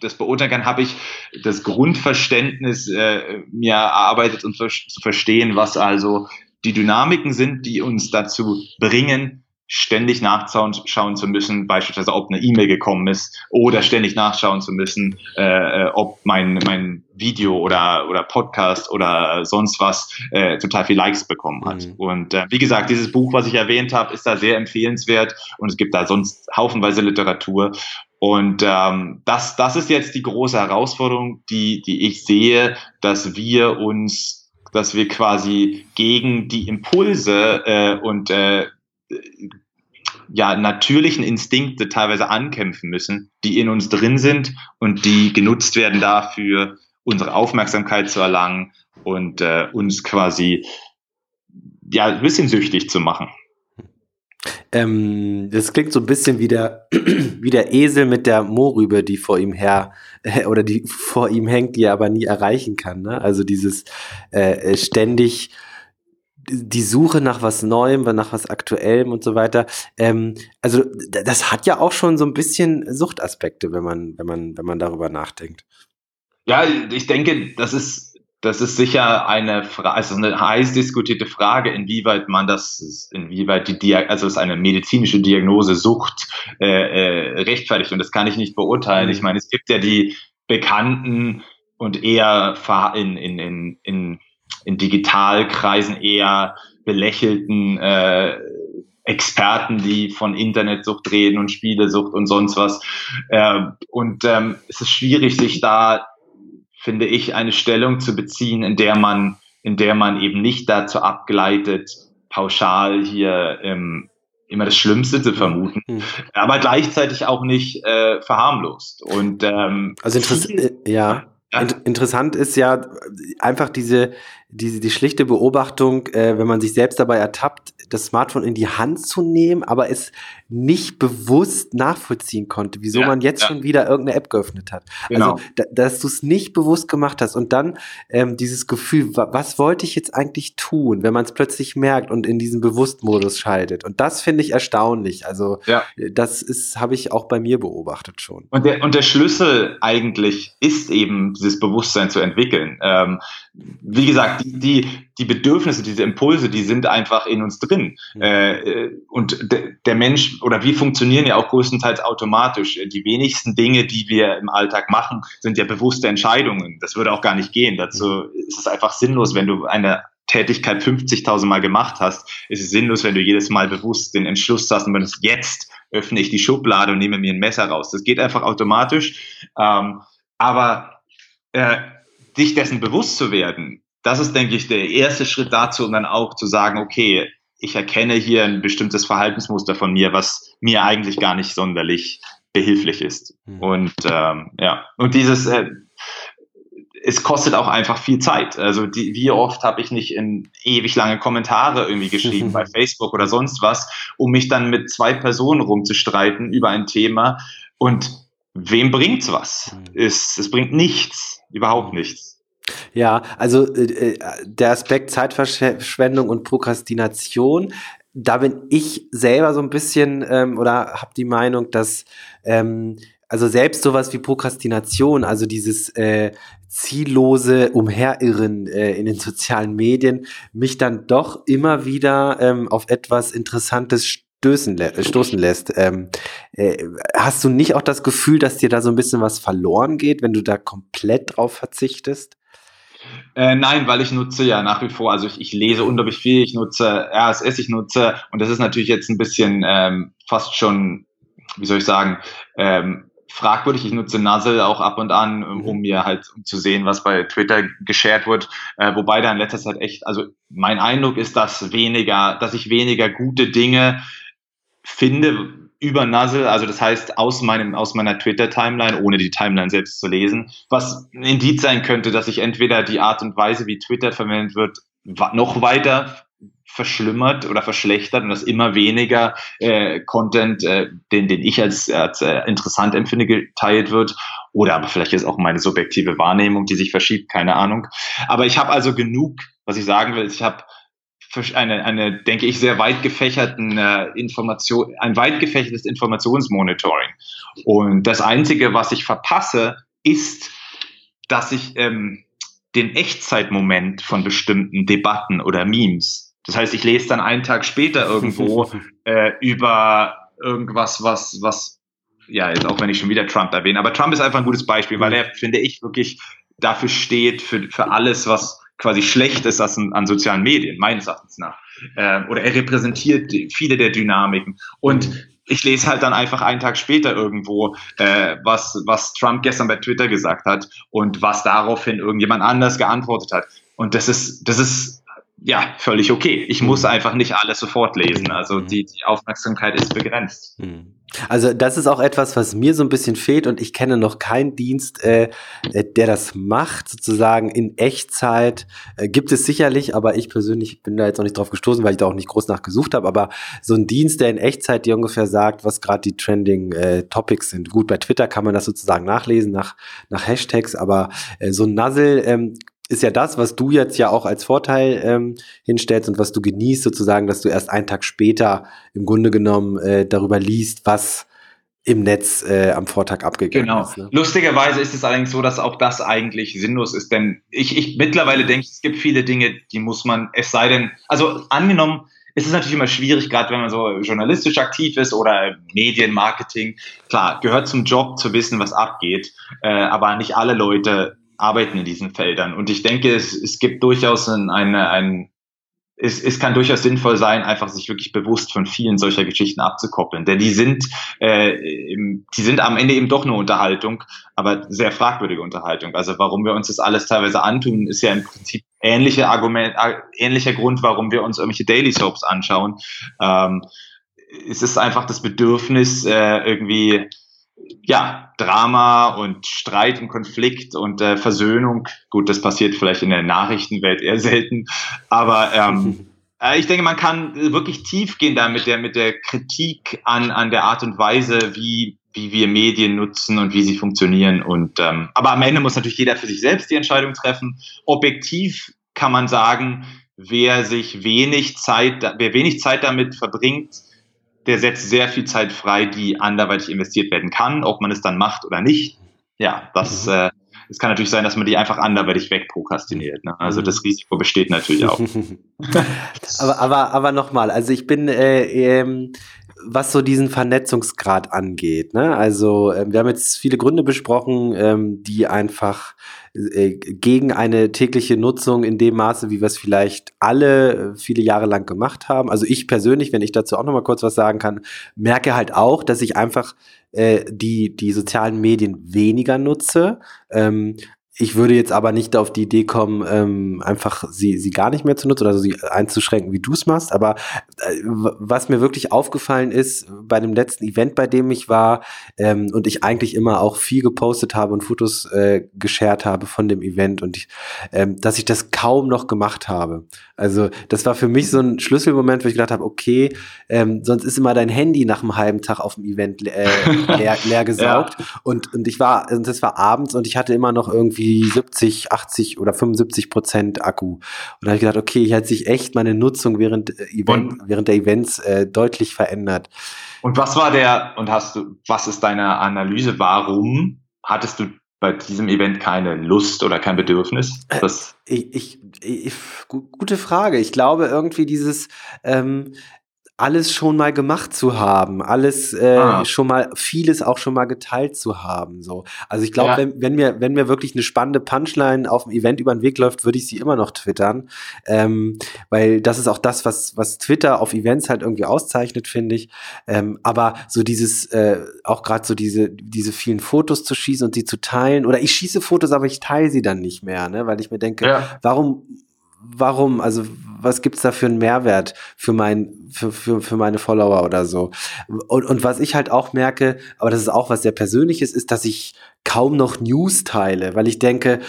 das beurteilen kann, habe ich das Grundverständnis äh, mir erarbeitet und zu verstehen, was also die Dynamiken sind, die uns dazu bringen, ständig nachschauen zu müssen, beispielsweise ob eine E-Mail gekommen ist oder ständig nachschauen zu müssen, äh, äh, ob mein, mein Video oder, oder Podcast oder sonst was äh, total viel Likes bekommen hat. Mhm. Und äh, wie gesagt, dieses Buch, was ich erwähnt habe, ist da sehr empfehlenswert und es gibt da sonst haufenweise Literatur. Und ähm, das, das ist jetzt die große Herausforderung, die, die ich sehe, dass wir uns, dass wir quasi gegen die Impulse äh, und äh, ja, natürlichen Instinkte teilweise ankämpfen müssen, die in uns drin sind und die genutzt werden dafür, unsere Aufmerksamkeit zu erlangen und äh, uns quasi ja, ein bisschen süchtig zu machen. Ähm, das klingt so ein bisschen wie der, [CLEARS THROAT] wie der Esel mit der Mohrrübe, die vor ihm her äh, [LAUGHS] oder die vor ihm hängt, die er aber nie erreichen kann. Ne? Also dieses äh, ständig die Suche nach was Neuem, nach was Aktuellem und so weiter. Ähm, also das hat ja auch schon so ein bisschen Suchtaspekte, wenn man, wenn man, wenn man darüber nachdenkt. Ja, ich denke, das ist das ist sicher eine Frage, also eine heiß diskutierte Frage, inwieweit man das, inwieweit die Diag also es eine medizinische Diagnose Sucht äh, äh, rechtfertigt. Und das kann ich nicht beurteilen. Ich mhm. meine, es gibt ja die bekannten und eher in, in, in, in, in Digitalkreisen eher belächelten äh, Experten, die von Internetsucht reden und Spielesucht und sonst was. Äh, und ähm, es ist schwierig, sich da finde ich, eine Stellung zu beziehen, in der man, in der man eben nicht dazu abgleitet, pauschal hier ähm, immer das Schlimmste zu vermuten, mhm. aber gleichzeitig auch nicht äh, verharmlost. Und ähm, also interessant, äh, ja. ja. Interessant ist ja einfach diese, diese die schlichte Beobachtung, äh, wenn man sich selbst dabei ertappt, das Smartphone in die Hand zu nehmen, aber es nicht bewusst nachvollziehen konnte, wieso ja, man jetzt ja. schon wieder irgendeine App geöffnet hat. Genau. Also, da, dass du es nicht bewusst gemacht hast und dann ähm, dieses Gefühl, wa was wollte ich jetzt eigentlich tun, wenn man es plötzlich merkt und in diesen Bewusstmodus schaltet. Und das finde ich erstaunlich. Also ja. das ist, habe ich auch bei mir beobachtet schon. Und der, und der Schlüssel eigentlich ist eben, dieses Bewusstsein zu entwickeln. Ähm, wie gesagt, die, die, die Bedürfnisse, diese Impulse, die sind einfach in uns drin. Mhm. Äh, und de, der Mensch oder wir funktionieren ja auch größtenteils automatisch. Die wenigsten Dinge, die wir im Alltag machen, sind ja bewusste Entscheidungen. Das würde auch gar nicht gehen. Dazu ist es einfach sinnlos, wenn du eine Tätigkeit 50.000 Mal gemacht hast, ist es sinnlos, wenn du jedes Mal bewusst den Entschluss hast und wenn es jetzt öffne ich die Schublade und nehme mir ein Messer raus. Das geht einfach automatisch. Ähm, aber äh, sich dessen bewusst zu werden, das ist, denke ich, der erste Schritt dazu, um dann auch zu sagen, okay, ich erkenne hier ein bestimmtes Verhaltensmuster von mir, was mir eigentlich gar nicht sonderlich behilflich ist. Mhm. Und ähm, ja, und dieses, äh, es kostet auch einfach viel Zeit. Also die, wie oft habe ich nicht in ewig lange Kommentare irgendwie geschrieben [LAUGHS] bei Facebook oder sonst was, um mich dann mit zwei Personen rumzustreiten über ein Thema und wem bringt's was? Mhm. Es, es bringt nichts, überhaupt nichts. Ja, also äh, äh, der Aspekt Zeitverschwendung und Prokrastination, da bin ich selber so ein bisschen ähm, oder habe die Meinung, dass ähm, also selbst sowas wie Prokrastination, also dieses äh, ziellose Umherirren äh, in den sozialen Medien, mich dann doch immer wieder ähm, auf etwas Interessantes stößen lä stoßen lässt. Ähm, äh, hast du nicht auch das Gefühl, dass dir da so ein bisschen was verloren geht, wenn du da komplett drauf verzichtest? Äh, nein, weil ich nutze ja nach wie vor, also ich, ich, lese unglaublich viel, ich nutze RSS, ich nutze, und das ist natürlich jetzt ein bisschen ähm, fast schon, wie soll ich sagen, ähm, fragwürdig. Ich nutze Nuzzle auch ab und an, um mhm. mir halt um zu sehen, was bei Twitter geshared wird. Äh, wobei da in letzter Zeit echt, also mein Eindruck ist, dass weniger, dass ich weniger gute Dinge finde über Nuzzle, also das heißt aus meinem aus meiner Twitter Timeline, ohne die Timeline selbst zu lesen, was ein Indiz sein könnte, dass ich entweder die Art und Weise, wie Twitter verwendet wird, noch weiter verschlimmert oder verschlechtert und dass immer weniger äh, Content, äh, den, den ich als, als äh, interessant empfinde, geteilt wird. Oder aber vielleicht ist auch meine subjektive Wahrnehmung, die sich verschiebt, keine Ahnung. Aber ich habe also genug, was ich sagen will, ich habe eine, eine, denke ich, sehr weit gefächerten äh, Information, ein weit gefächertes Informationsmonitoring. Und das Einzige, was ich verpasse, ist, dass ich ähm, den Echtzeitmoment von bestimmten Debatten oder Memes. Das heißt, ich lese dann einen Tag später irgendwo [LAUGHS] äh, über irgendwas, was, was, ja, jetzt auch wenn ich schon wieder Trump erwähne, aber Trump ist einfach ein gutes Beispiel, weil er, finde ich, wirklich dafür steht, für, für alles, was quasi schlecht ist an, an sozialen Medien, meines Erachtens nach. Äh, oder er repräsentiert viele der Dynamiken. Und ich lese halt dann einfach einen Tag später irgendwo, äh, was, was Trump gestern bei Twitter gesagt hat und was daraufhin irgendjemand anders geantwortet hat. Und das ist, das ist ja, völlig okay. Ich muss mhm. einfach nicht alles sofort lesen. Also mhm. die, die Aufmerksamkeit ist begrenzt. Mhm. Also das ist auch etwas, was mir so ein bisschen fehlt und ich kenne noch keinen Dienst, äh, äh, der das macht, sozusagen in Echtzeit. Äh, gibt es sicherlich, aber ich persönlich bin da jetzt noch nicht drauf gestoßen, weil ich da auch nicht groß nachgesucht habe. Aber so ein Dienst, der in Echtzeit dir ungefähr sagt, was gerade die Trending äh, Topics sind. Gut, bei Twitter kann man das sozusagen nachlesen nach, nach Hashtags, aber äh, so ein Nuzzle ähm, ist ja das, was du jetzt ja auch als Vorteil ähm, hinstellst und was du genießt, sozusagen, dass du erst einen Tag später im Grunde genommen äh, darüber liest, was im Netz äh, am Vortag abgegangen genau. ist. Genau. Ne? Lustigerweise ist es allerdings so, dass auch das eigentlich sinnlos ist, denn ich, ich mittlerweile denke, es gibt viele Dinge, die muss man, es sei denn, also angenommen, es ist natürlich immer schwierig, gerade wenn man so journalistisch aktiv ist oder Medienmarketing. Klar, gehört zum Job zu wissen, was abgeht, äh, aber nicht alle Leute arbeiten in diesen Feldern. Und ich denke, es, es gibt durchaus ein, eine, ein, es, es kann durchaus sinnvoll sein, einfach sich wirklich bewusst von vielen solcher Geschichten abzukoppeln. Denn die sind, äh, die sind am Ende eben doch eine Unterhaltung, aber sehr fragwürdige Unterhaltung. Also warum wir uns das alles teilweise antun, ist ja im Prinzip ähnliche Argument, äh, ähnlicher Grund, warum wir uns irgendwelche Daily Soaps anschauen. Ähm, es ist einfach das Bedürfnis, äh, irgendwie ja, Drama und Streit und Konflikt und äh, Versöhnung. Gut, das passiert vielleicht in der Nachrichtenwelt eher selten, aber ähm, [LAUGHS] äh, ich denke, man kann wirklich tief gehen da mit der, mit der Kritik an, an der Art und Weise, wie, wie wir Medien nutzen und wie sie funktionieren. Und ähm, aber am Ende muss natürlich jeder für sich selbst die Entscheidung treffen. Objektiv kann man sagen, wer sich wenig Zeit, wer wenig Zeit damit verbringt, der setzt sehr viel Zeit frei, die anderweitig investiert werden kann, ob man es dann macht oder nicht. Ja, das, mhm. äh, es kann natürlich sein, dass man die einfach anderweitig wegprokrastiniert. Ne? Also das mhm. Risiko besteht natürlich auch. [LAUGHS] aber aber, aber nochmal, also ich bin, äh, ähm, was so diesen Vernetzungsgrad angeht. Ne? Also äh, wir haben jetzt viele Gründe besprochen, ähm, die einfach äh, gegen eine tägliche Nutzung in dem Maße, wie wir es vielleicht alle äh, viele Jahre lang gemacht haben. Also ich persönlich, wenn ich dazu auch noch mal kurz was sagen kann, merke halt auch, dass ich einfach äh, die die sozialen Medien weniger nutze. Ähm, ich würde jetzt aber nicht auf die Idee kommen, ähm, einfach sie, sie gar nicht mehr zu nutzen oder sie einzuschränken, wie du es machst. Aber äh, was mir wirklich aufgefallen ist bei dem letzten Event, bei dem ich war ähm, und ich eigentlich immer auch viel gepostet habe und Fotos äh, geshared habe von dem Event und ich, ähm, dass ich das kaum noch gemacht habe. Also das war für mich so ein Schlüsselmoment, wo ich gedacht habe, okay, ähm, sonst ist immer dein Handy nach einem halben Tag auf dem Event äh, [LAUGHS] leer, leer gesaugt ja. und, und ich war, und das war abends und ich hatte immer noch irgendwie 70, 80 oder 75 Prozent Akku. Und da habe ich gedacht, okay, hier hat sich echt meine Nutzung während, äh, Event, während der Events äh, deutlich verändert. Und was war der, und hast du, was ist deine Analyse? Warum hattest du bei diesem Event keine Lust oder kein Bedürfnis? Äh, das ich, ich, ich, gute Frage. Ich glaube irgendwie dieses, ähm, alles schon mal gemacht zu haben, alles äh, ah. schon mal, vieles auch schon mal geteilt zu haben. So. Also ich glaube, ja. wenn, wenn, mir, wenn mir wirklich eine spannende Punchline auf dem Event über den Weg läuft, würde ich sie immer noch twittern. Ähm, weil das ist auch das, was, was Twitter auf Events halt irgendwie auszeichnet, finde ich. Ähm, aber so dieses, äh, auch gerade so diese, diese vielen Fotos zu schießen und sie zu teilen, oder ich schieße Fotos, aber ich teile sie dann nicht mehr, ne? Weil ich mir denke, ja. warum warum? Also was gibt's da für einen Mehrwert für mein, für, für, für meine Follower oder so? Und, und was ich halt auch merke, aber das ist auch was sehr Persönliches, ist, dass ich kaum noch News teile, weil ich denke,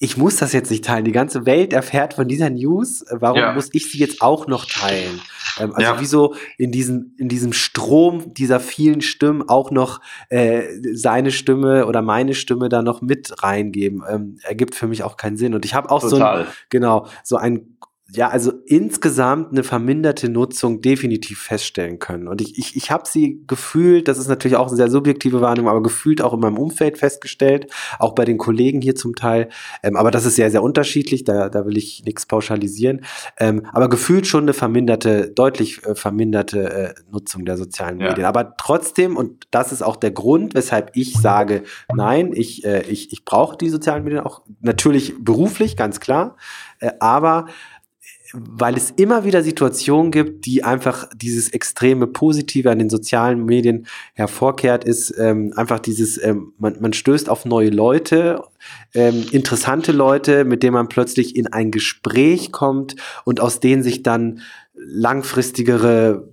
ich muss das jetzt nicht teilen. Die ganze Welt erfährt von dieser News. Warum ja. muss ich sie jetzt auch noch teilen? Ähm, also ja. wieso in diesem, in diesem Strom dieser vielen Stimmen auch noch äh, seine Stimme oder meine Stimme da noch mit reingeben? Ähm, ergibt für mich auch keinen Sinn. Und ich habe auch Total. so ein, genau, so ein ja, also insgesamt eine verminderte Nutzung definitiv feststellen können. Und ich, ich, ich habe sie gefühlt, das ist natürlich auch eine sehr subjektive Wahrnehmung, aber gefühlt auch in meinem Umfeld festgestellt, auch bei den Kollegen hier zum Teil. Ähm, aber das ist sehr, sehr unterschiedlich, da, da will ich nichts pauschalisieren. Ähm, aber gefühlt schon eine verminderte, deutlich äh, verminderte äh, Nutzung der sozialen Medien. Ja. Aber trotzdem, und das ist auch der Grund, weshalb ich sage, nein, ich, äh, ich, ich brauche die sozialen Medien auch natürlich beruflich, ganz klar. Äh, aber weil es immer wieder Situationen gibt, die einfach dieses extreme Positive an den sozialen Medien hervorkehrt, ist ähm, einfach dieses, ähm, man, man stößt auf neue Leute, ähm, interessante Leute, mit denen man plötzlich in ein Gespräch kommt und aus denen sich dann langfristigere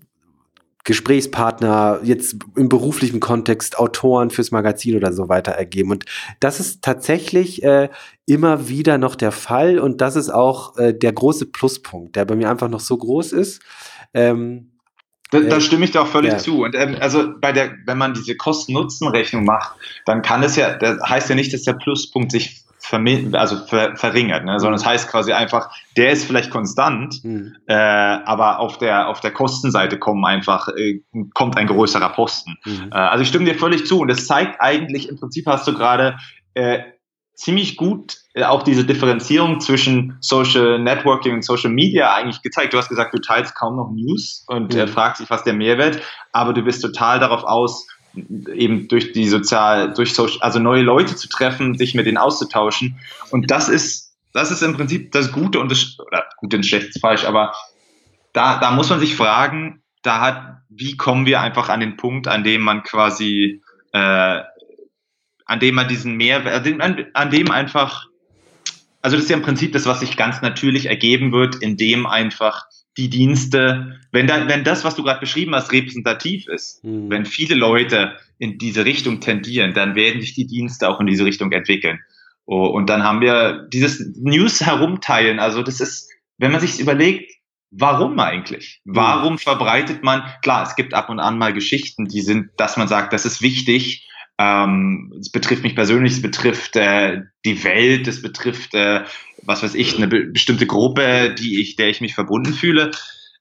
Gesprächspartner, jetzt im beruflichen Kontext Autoren fürs Magazin oder so weiter ergeben. Und das ist tatsächlich äh, immer wieder noch der Fall und das ist auch äh, der große Pluspunkt, der bei mir einfach noch so groß ist. Ähm, da, da, äh, stimme ich dir auch völlig ja. zu. Und ähm, also bei der, wenn man diese Kosten-Nutzen-Rechnung macht, dann kann es ja, das heißt ja nicht, dass der Pluspunkt sich also ver verringert, ne? sondern es das heißt quasi einfach, der ist vielleicht konstant, mhm. äh, aber auf der, auf der Kostenseite kommen einfach, äh, kommt ein größerer Posten. Mhm. Äh, also ich stimme dir völlig zu und das zeigt eigentlich, im Prinzip hast du gerade äh, ziemlich gut äh, auch diese Differenzierung zwischen Social Networking und Social Media eigentlich gezeigt. Du hast gesagt, du teilst kaum noch News und mhm. fragst dich, was der Mehrwert, aber du bist total darauf aus, eben durch die sozial, durch Social, also neue Leute zu treffen, sich mit denen auszutauschen. Und das ist, das ist im Prinzip das Gute und das, oder gut und schlecht ist falsch, aber da, da muss man sich fragen, da hat, wie kommen wir einfach an den Punkt, an dem man quasi, äh, an dem man diesen Mehrwert, an, an dem einfach, also das ist ja im Prinzip das, was sich ganz natürlich ergeben wird, indem einfach die Dienste, wenn, da, wenn das, was du gerade beschrieben hast, repräsentativ ist, mhm. wenn viele Leute in diese Richtung tendieren, dann werden sich die Dienste auch in diese Richtung entwickeln. Oh, und dann haben wir dieses News herumteilen. Also das ist, wenn man sich überlegt, warum eigentlich? Mhm. Warum verbreitet man, klar, es gibt ab und an mal Geschichten, die sind, dass man sagt, das ist wichtig, ähm, es betrifft mich persönlich, es betrifft äh, die Welt, es betrifft, äh, was weiß ich, eine be bestimmte Gruppe, die ich, der ich mich verbunden fühle.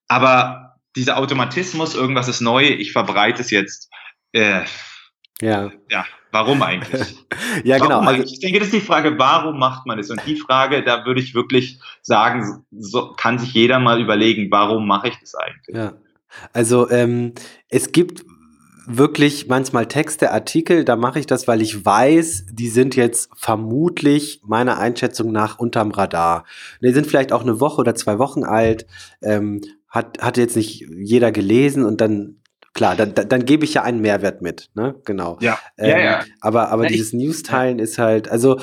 Aber dieser Automatismus, irgendwas ist neu, ich verbreite es jetzt. Äh, ja. Ja, warum eigentlich? [LAUGHS] ja, warum genau. Also, ich denke, das ist die Frage, warum macht man es? Und die Frage, da würde ich wirklich sagen, so kann sich jeder mal überlegen, warum mache ich das eigentlich? Ja. Also ähm, es gibt wirklich manchmal Texte, Artikel, da mache ich das, weil ich weiß, die sind jetzt vermutlich meiner Einschätzung nach unterm Radar. Die sind vielleicht auch eine Woche oder zwei Wochen alt, ähm, hat, hat jetzt nicht jeder gelesen und dann klar, dann, dann, dann gebe ich ja einen Mehrwert mit, ne? Genau. Ja. Ähm, ja, ja. Aber, aber ja, dieses News-Teilen ist halt, also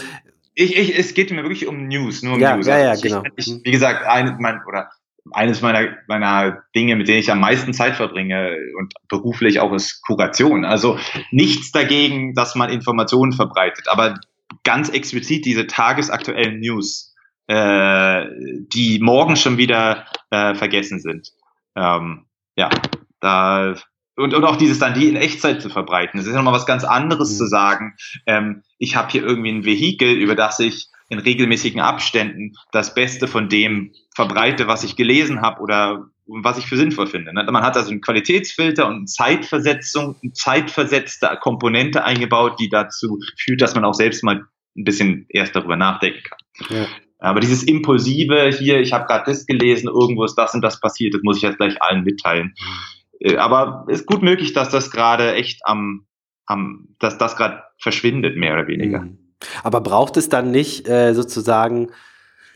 ich, ich, es geht mir wirklich um News, nur um ja, News. Ja, ja, also genau. Ich, ich, wie gesagt, eine, mein, oder eines meiner, meiner Dinge, mit denen ich am meisten Zeit verbringe und beruflich auch ist Kuration. Also nichts dagegen, dass man Informationen verbreitet, aber ganz explizit diese tagesaktuellen News, äh, die morgen schon wieder äh, vergessen sind. Ähm, ja, da und, und auch dieses dann die in Echtzeit zu verbreiten. Es ist ja nochmal was ganz anderes mhm. zu sagen. Ähm, ich habe hier irgendwie ein Vehikel, über das ich in regelmäßigen Abständen das Beste von dem verbreite, was ich gelesen habe oder was ich für sinnvoll finde. Ne? Man hat also einen Qualitätsfilter und eine Zeitversetzung, eine zeitversetzte Komponente eingebaut, die dazu führt, dass man auch selbst mal ein bisschen erst darüber nachdenken kann. Ja. Aber dieses Impulsive hier, ich habe gerade das gelesen, irgendwo ist das und das passiert, das muss ich jetzt gleich allen mitteilen. Äh, aber es ist gut möglich, dass das gerade echt am, am dass das gerade verschwindet, mehr oder weniger. Mhm. Aber braucht es dann nicht äh, sozusagen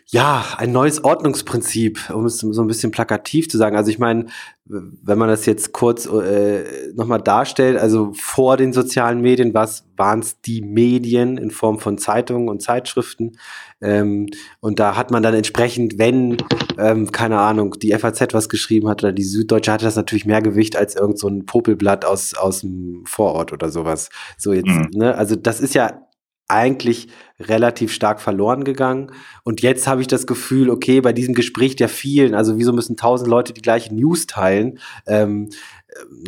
ja, ein neues Ordnungsprinzip, um es so ein bisschen plakativ zu sagen. Also ich meine, wenn man das jetzt kurz äh, nochmal darstellt, also vor den sozialen Medien waren es die Medien in Form von Zeitungen und Zeitschriften. Ähm, und da hat man dann entsprechend, wenn, ähm, keine Ahnung, die FAZ was geschrieben hat oder die Süddeutsche, hatte das natürlich mehr Gewicht als irgend so ein Popelblatt aus, aus dem Vorort oder sowas. So jetzt, mhm. ne? Also das ist ja eigentlich relativ stark verloren gegangen. Und jetzt habe ich das Gefühl, okay, bei diesem Gespräch der vielen, also wieso müssen tausend Leute die gleiche News teilen? Ähm,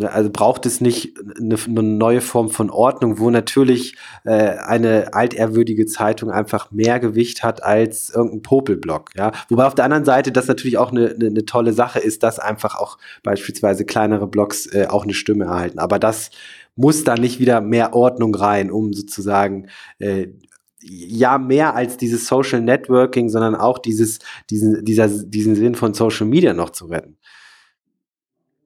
äh, also braucht es nicht eine, eine, neue Form von Ordnung, wo natürlich äh, eine altehrwürdige Zeitung einfach mehr Gewicht hat als irgendein Popelblock. Ja? Wobei auf der anderen Seite das natürlich auch eine, eine, eine tolle Sache ist, dass einfach auch beispielsweise kleinere Blogs äh, auch eine Stimme erhalten. Aber das muss da nicht wieder mehr Ordnung rein, um sozusagen äh, ja mehr als dieses Social Networking, sondern auch dieses, diesen, dieser, diesen Sinn von Social Media noch zu retten.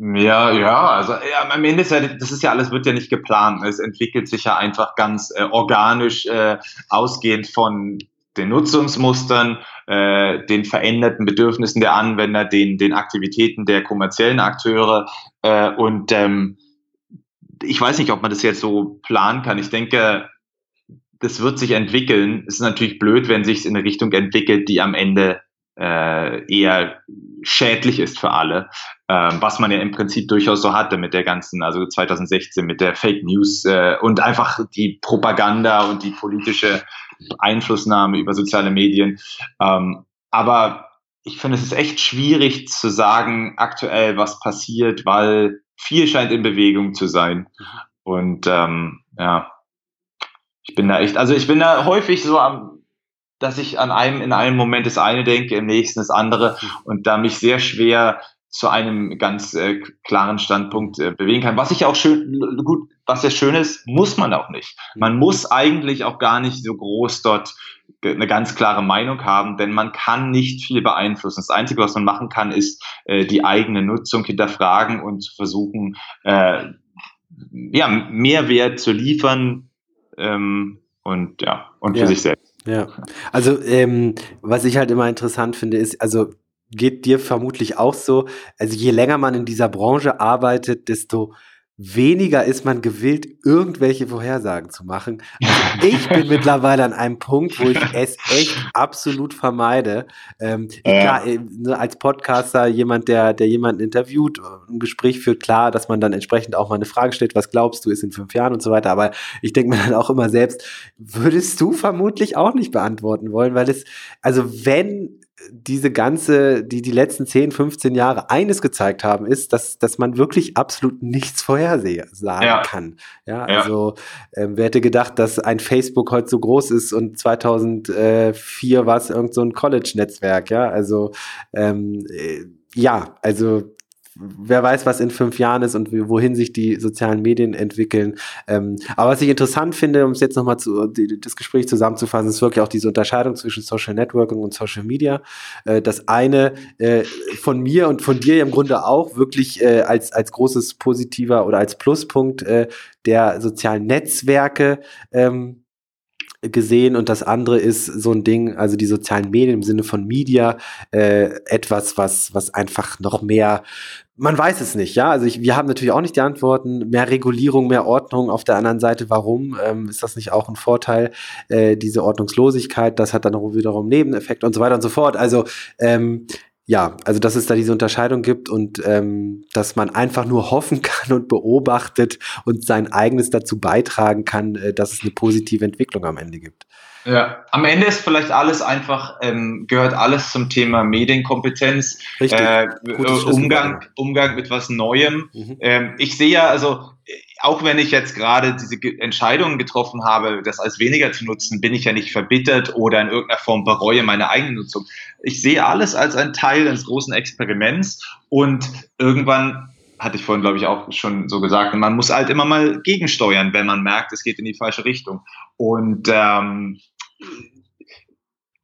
Ja, ja, also ja, am Ende ist ja, das ist ja alles, wird ja nicht geplant. Es entwickelt sich ja einfach ganz äh, organisch, äh, ausgehend von den Nutzungsmustern, äh, den veränderten Bedürfnissen der Anwender, den, den Aktivitäten der kommerziellen Akteure äh, und ähm, ich weiß nicht, ob man das jetzt so planen kann. Ich denke, das wird sich entwickeln. Es ist natürlich blöd, wenn sich in eine Richtung entwickelt, die am Ende äh, eher schädlich ist für alle, ähm, was man ja im Prinzip durchaus so hatte mit der ganzen, also 2016 mit der Fake News äh, und einfach die Propaganda und die politische Einflussnahme über soziale Medien. Ähm, aber ich finde, es ist echt schwierig zu sagen aktuell, was passiert, weil viel scheint in Bewegung zu sein. Und ähm, ja, ich bin da echt, also ich bin da häufig so am, dass ich an einem, in einem Moment das eine denke, im nächsten das andere und da mich sehr schwer zu einem ganz äh, klaren Standpunkt äh, bewegen kann. Was ich auch schön, gut, was ja schön ist, muss man auch nicht. Man muss eigentlich auch gar nicht so groß dort eine ganz klare Meinung haben, denn man kann nicht viel beeinflussen. Das Einzige, was man machen kann, ist äh, die eigene Nutzung hinterfragen und zu versuchen, äh, ja, Mehrwert zu liefern ähm, und ja, und für ja. sich selbst. Ja, also ähm, was ich halt immer interessant finde, ist, also geht dir vermutlich auch so, also je länger man in dieser Branche arbeitet, desto weniger ist man gewillt, irgendwelche Vorhersagen zu machen. Also [LAUGHS] ich bin mittlerweile an einem Punkt, wo ich es echt absolut vermeide. Ähm, ja. Klar, äh, ne, als Podcaster jemand, der, der jemanden interviewt, ein Gespräch führt, klar, dass man dann entsprechend auch mal eine Frage stellt, was glaubst du, ist in fünf Jahren und so weiter. Aber ich denke mir dann auch immer selbst, würdest du vermutlich auch nicht beantworten wollen, weil es, also wenn diese ganze, die die letzten 10, 15 Jahre eines gezeigt haben, ist, dass, dass man wirklich absolut nichts vorhersagen ja. kann. Ja, ja. also ähm, wer hätte gedacht, dass ein Facebook heute so groß ist und 2004 war es irgend so ein College-Netzwerk, ja, also ähm, äh, ja, also wer weiß, was in fünf Jahren ist und wohin sich die sozialen Medien entwickeln. Ähm, aber was ich interessant finde, um es jetzt nochmal zu, die, das Gespräch zusammenzufassen, ist wirklich auch diese Unterscheidung zwischen Social Networking und Social Media. Äh, das eine äh, von mir und von dir im Grunde auch wirklich äh, als, als großes positiver oder als Pluspunkt äh, der sozialen Netzwerke ähm, gesehen und das andere ist so ein Ding, also die sozialen Medien im Sinne von Media, äh, etwas, was, was einfach noch mehr, man weiß es nicht, ja. Also ich, wir haben natürlich auch nicht die Antworten. Mehr Regulierung, mehr Ordnung. Auf der anderen Seite, warum ähm, ist das nicht auch ein Vorteil? Äh, diese Ordnungslosigkeit, das hat dann wiederum Nebeneffekte und so weiter und so fort. Also ähm, ja, also dass es da diese Unterscheidung gibt und ähm, dass man einfach nur hoffen [LAUGHS] kann und beobachtet und sein eigenes dazu beitragen kann, äh, dass es eine positive Entwicklung am Ende gibt. Ja, am Ende ist vielleicht alles einfach, ähm, gehört alles zum Thema Medienkompetenz, äh, Umgang, Umgang mit was Neuem. Mhm. Ähm, ich sehe ja, also auch wenn ich jetzt gerade diese Entscheidungen getroffen habe, das als weniger zu nutzen, bin ich ja nicht verbittert oder in irgendeiner Form bereue meine eigene Nutzung. Ich sehe alles als ein Teil eines großen Experiments und irgendwann hatte ich vorhin, glaube ich, auch schon so gesagt, man muss halt immer mal gegensteuern, wenn man merkt, es geht in die falsche Richtung. Und ähm,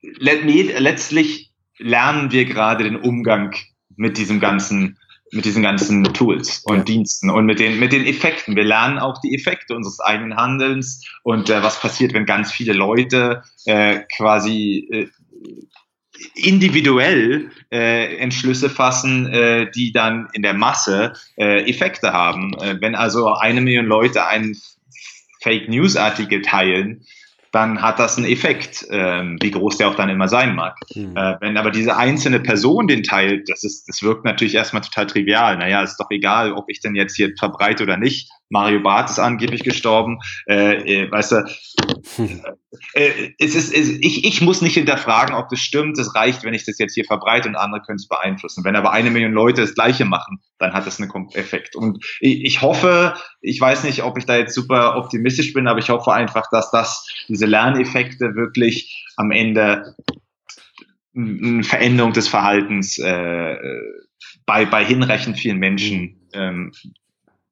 letztlich lernen wir gerade den Umgang mit diesem ganzen mit diesen ganzen Tools und ja. Diensten und mit den, mit den Effekten. Wir lernen auch die Effekte unseres eigenen Handelns und äh, was passiert, wenn ganz viele Leute äh, quasi äh, individuell äh, Entschlüsse fassen, äh, die dann in der Masse äh, Effekte haben. Äh, wenn also eine Million Leute einen Fake News Artikel teilen, dann hat das einen Effekt, ähm, wie groß der auch dann immer sein mag. Mhm. Wenn aber diese einzelne Person den teilt, das ist, das wirkt natürlich erstmal total trivial. Naja, ist doch egal, ob ich denn jetzt hier verbreite oder nicht. Mario Barth ist angeblich gestorben. Äh, äh, weißt du, äh, es ist, es, ich, ich muss nicht hinterfragen, ob das stimmt. Es reicht, wenn ich das jetzt hier verbreite und andere können es beeinflussen. Wenn aber eine Million Leute das Gleiche machen, dann hat das einen Effekt. Und ich, ich hoffe, ich weiß nicht, ob ich da jetzt super optimistisch bin, aber ich hoffe einfach, dass das, diese Lerneffekte wirklich am Ende eine Veränderung des Verhaltens äh, bei, bei hinreichend vielen Menschen ähm,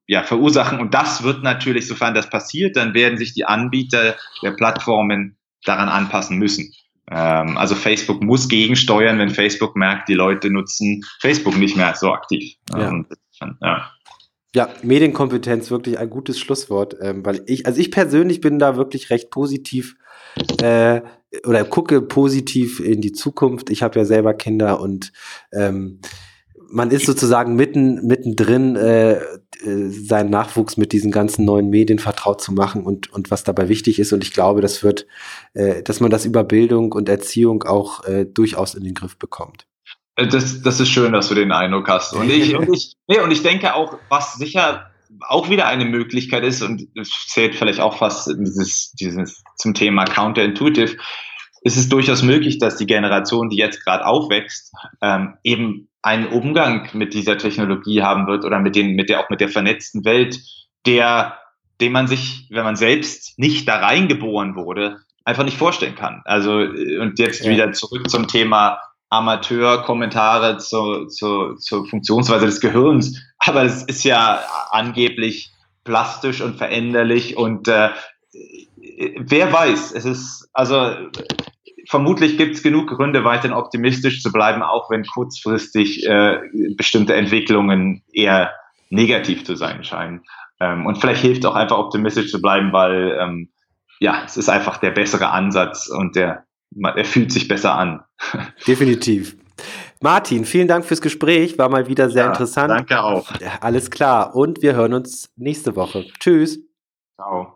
ja, verursachen. Und das wird natürlich, sofern das passiert, dann werden sich die Anbieter der Plattformen daran anpassen müssen. Ähm, also Facebook muss gegensteuern, wenn Facebook merkt, die Leute nutzen Facebook nicht mehr so aktiv. Ja. Und, ja. Ja, Medienkompetenz wirklich ein gutes Schlusswort, ähm, weil ich, also ich persönlich bin da wirklich recht positiv äh, oder gucke positiv in die Zukunft. Ich habe ja selber Kinder und ähm, man ist sozusagen mitten mittendrin, äh, äh, seinen Nachwuchs mit diesen ganzen neuen Medien vertraut zu machen und und was dabei wichtig ist. Und ich glaube, das wird, äh, dass man das über Bildung und Erziehung auch äh, durchaus in den Griff bekommt. Äh, das, das ist schön, dass du den Eindruck hast. Und ich, und [LAUGHS] ich, nee, und ich denke auch, was sicher auch wieder eine Möglichkeit ist, und es zählt vielleicht auch fast dieses, dieses zum Thema Counterintuitive, ist es durchaus möglich, dass die Generation, die jetzt gerade aufwächst, ähm, eben einen Umgang mit dieser Technologie haben wird oder mit den, mit der, auch mit der vernetzten Welt, der, den man sich, wenn man selbst nicht da reingeboren wurde, einfach nicht vorstellen kann. Also, äh, und jetzt ja. wieder zurück zum Thema Amateur-Kommentare zur, zur, zur Funktionsweise des Gehirns. Aber es ist ja angeblich plastisch und veränderlich und äh, wer weiß, es ist, also vermutlich gibt es genug Gründe, weiterhin optimistisch zu bleiben, auch wenn kurzfristig äh, bestimmte Entwicklungen eher negativ zu sein scheinen. Ähm, und vielleicht hilft auch einfach optimistisch zu bleiben, weil ähm, ja, es ist einfach der bessere Ansatz und der, er fühlt sich besser an. [LAUGHS] Definitiv. Martin, vielen Dank fürs Gespräch. War mal wieder sehr ja, interessant. Danke auch. Alles klar. Und wir hören uns nächste Woche. Tschüss. Ciao.